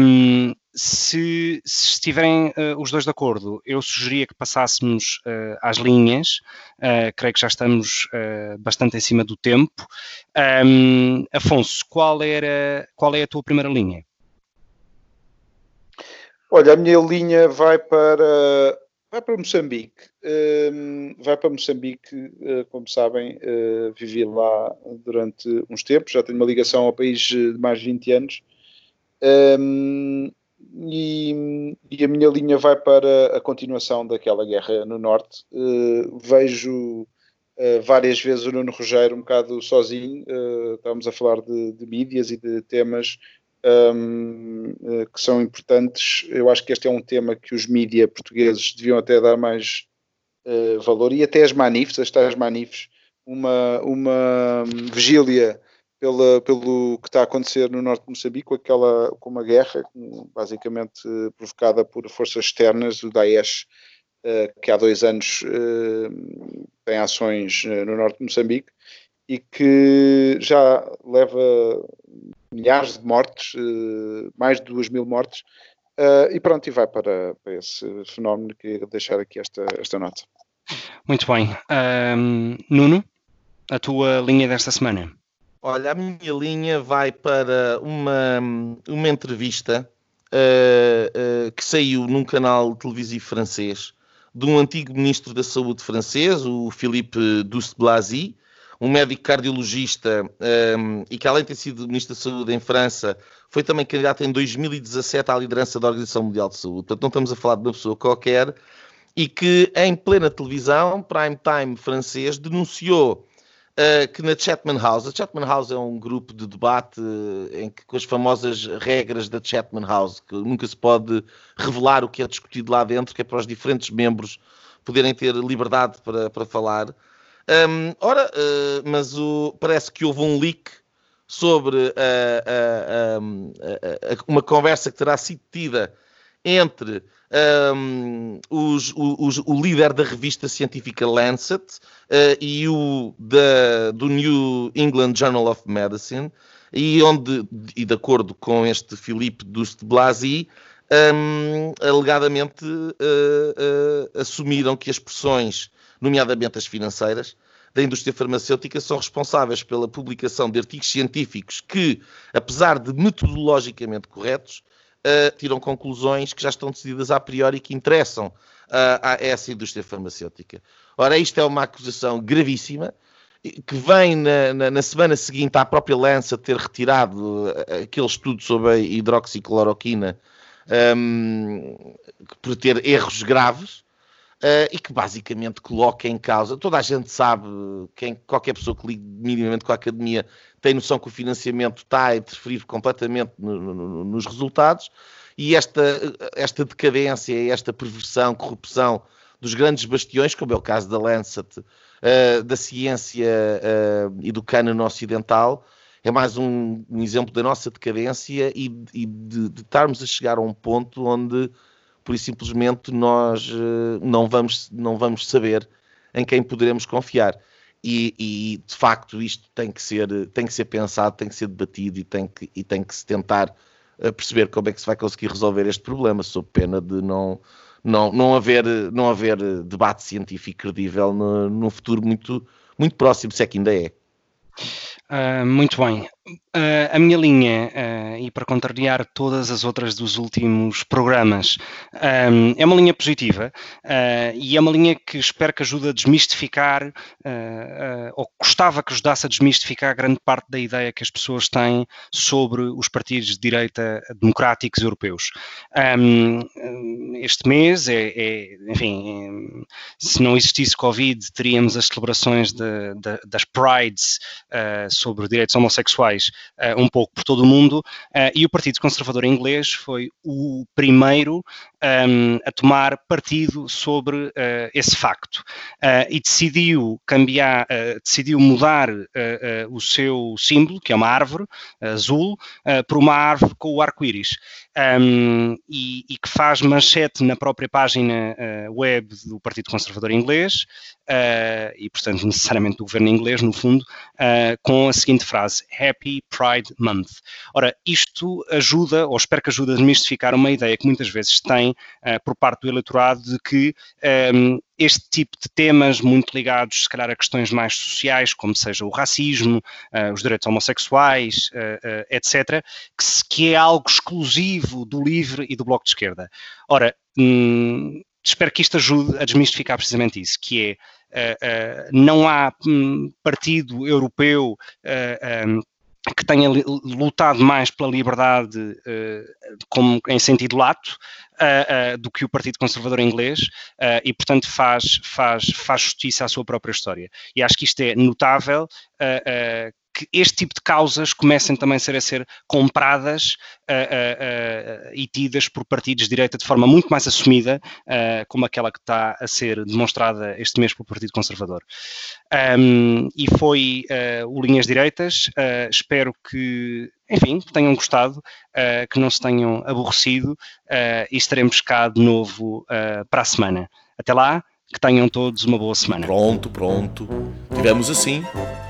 Um, se, se, estiverem uh, os dois de acordo, eu sugeria que passássemos uh, às linhas, uh, creio que já estamos bastante em cima do tempo. Um, Afonso, qual, era, qual é a tua primeira linha? Olha, a minha linha vai para, vai para Moçambique. Um, vai para Moçambique, como sabem, vivi lá durante uns tempos, já tenho uma ligação ao país de mais de 20 anos. Um, e, e, a minha linha vai para a continuação daquela guerra no Norte. Uh, vejo uh, várias vezes o Nuno Rogério um bocado sozinho, uh, estávamos a falar de, de mídias e de temas um, ehm, que são importantes. Eu acho que este é um tema que os mídias portugueses deviam até dar mais valor e até as manifes, as tais manifes, uma, uma vigília pela, pelo que está a acontecer no norte de Moçambique, com, aquela, com uma guerra basicamente provocada por forças externas do Daesh, uh, que há dois anos uh, tem ações no norte de Moçambique e que já leva milhares de mortes, mais de duas mil mortes, e pronto, e vai para, para esse fenómeno que deixar aqui esta, esta nota. Muito bem. Um, Nuno, a tua linha desta semana? Olha, a minha linha vai para uma, uma entrevista uh, uh, que saiu num canal televisivo francês de um antigo ministro da Saúde francês, o Philippe Douste-Blazy, um médico cardiologista um, e que, além de ter sido ministro da Saúde em França, foi também candidato em 2017 à liderança da Organização Mundial de Saúde. Portanto, não estamos a falar de uma pessoa qualquer e que, em plena televisão, prime time francês, denunciou que na Chatham House, a Chatham House é um grupo de debate em que, com as famosas regras da Chatham House, que nunca se pode revelar o que é discutido lá dentro, que é para os diferentes membros poderem ter liberdade para, para falar. Um, ora, uh, mas o, parece que houve um leak sobre uma conversa que terá sido tida entre um, os, os, o líder da revista científica Lancet e o da, do New England Journal of Medicine, e onde, e de acordo com este Filipe Duste Blasi, um, alegadamente assumiram que as pressões nomeadamente as financeiras, da indústria farmacêutica são responsáveis pela publicação de artigos científicos que, apesar de metodologicamente corretos, uh, tiram conclusões que já estão decididas a priori e que interessam uh, a essa indústria farmacêutica. Ora, isto é uma acusação gravíssima que vem na, na, na semana seguinte à própria Lança ter retirado eh, aquele estudo sobre a hidroxicloroquina um, ehm, por ter erros graves uh, e que basicamente coloca em causa. Toda a gente sabe, quem, qualquer pessoa que ligue minimamente com a academia tem noção que o financiamento está a interferir completamente no, no, nos resultados e esta, esta decadência, esta perversão, corrupção dos grandes bastiões, como é o caso da Lancet, uh, da ciência uh, e do cânone ocidental, é mais um, um, exemplo da nossa decadência e, e de, de, estarmos a chegar a um ponto onde por isso simplesmente nós uh, não, vamos, não vamos saber em quem poderemos confiar. E, e, de facto isto tem que ser tem que ser pensado, tem que ser debatido e tem que, e tem que se tentar uh, perceber como é que se vai conseguir resolver este problema, sob pena de não, não, não, haver, não haver debate científico credível no futuro muito, muito próximo, se é que ainda é. Uh, muito bem. Uh, a minha linha, uh, e para contrariar todas as outras dos últimos programas, um, é uma linha positiva e é uma linha que espero que ajude a desmistificar, ou gostava que ajudasse a desmistificar grande parte da ideia que as pessoas têm sobre os partidos de direita democráticos europeus. Um, este mês, é, é enfim, é, se não existisse Covid, teríamos as celebrações de, de, das Prides sobre direitos homossexuais uh, um pouco por todo o mundo, uh, e o Partido Conservador Inglês foi o primeiro um, ehm, a tomar partido sobre uh, esse facto e decidiu cambiar, decidiu mudar o seu símbolo, que é uma árvore azul, por uma árvore com o arco-íris. Um, ehm, e, e, que faz manchete na própria página web do Partido Conservador Inglês, uh, e, portanto, necessariamente do governo inglês, no fundo, uh, com a seguinte frase: Happy Pride Month. Ora, isto ajuda, ou espero que ajude a desmistificar uma ideia que muitas vezes tem uh, por parte do eleitorado de que um, este tipo de temas muito ligados, se calhar, a questões mais sociais, como seja o racismo, uh, os direitos homossexuais, uh, uh, etc., que, se, que, é algo exclusivo do LIVRE e do Bloco de Esquerda. Ora, hum, espero que isto ajude a desmistificar precisamente isso, que é não há um, partido europeu um, que tenha lutado mais pela liberdade como em sentido lato do que o Partido Conservador Inglês e, portanto, faz, faz, faz justiça à sua própria história. E acho que isto é notável que este tipo de causas comecem também a ser, a ser compradas uh, uh, uh, e tidas por partidos de direita de forma muito mais assumida, como aquela que está a ser demonstrada este mês pelo Partido Conservador. Um, e foi o Linhas Direitas. espero que, enfim, tenham gostado, que não se tenham aborrecido e estaremos cá de novo para a semana. Até lá, que tenham todos uma boa semana. Pronto, pronto. Tivemos assim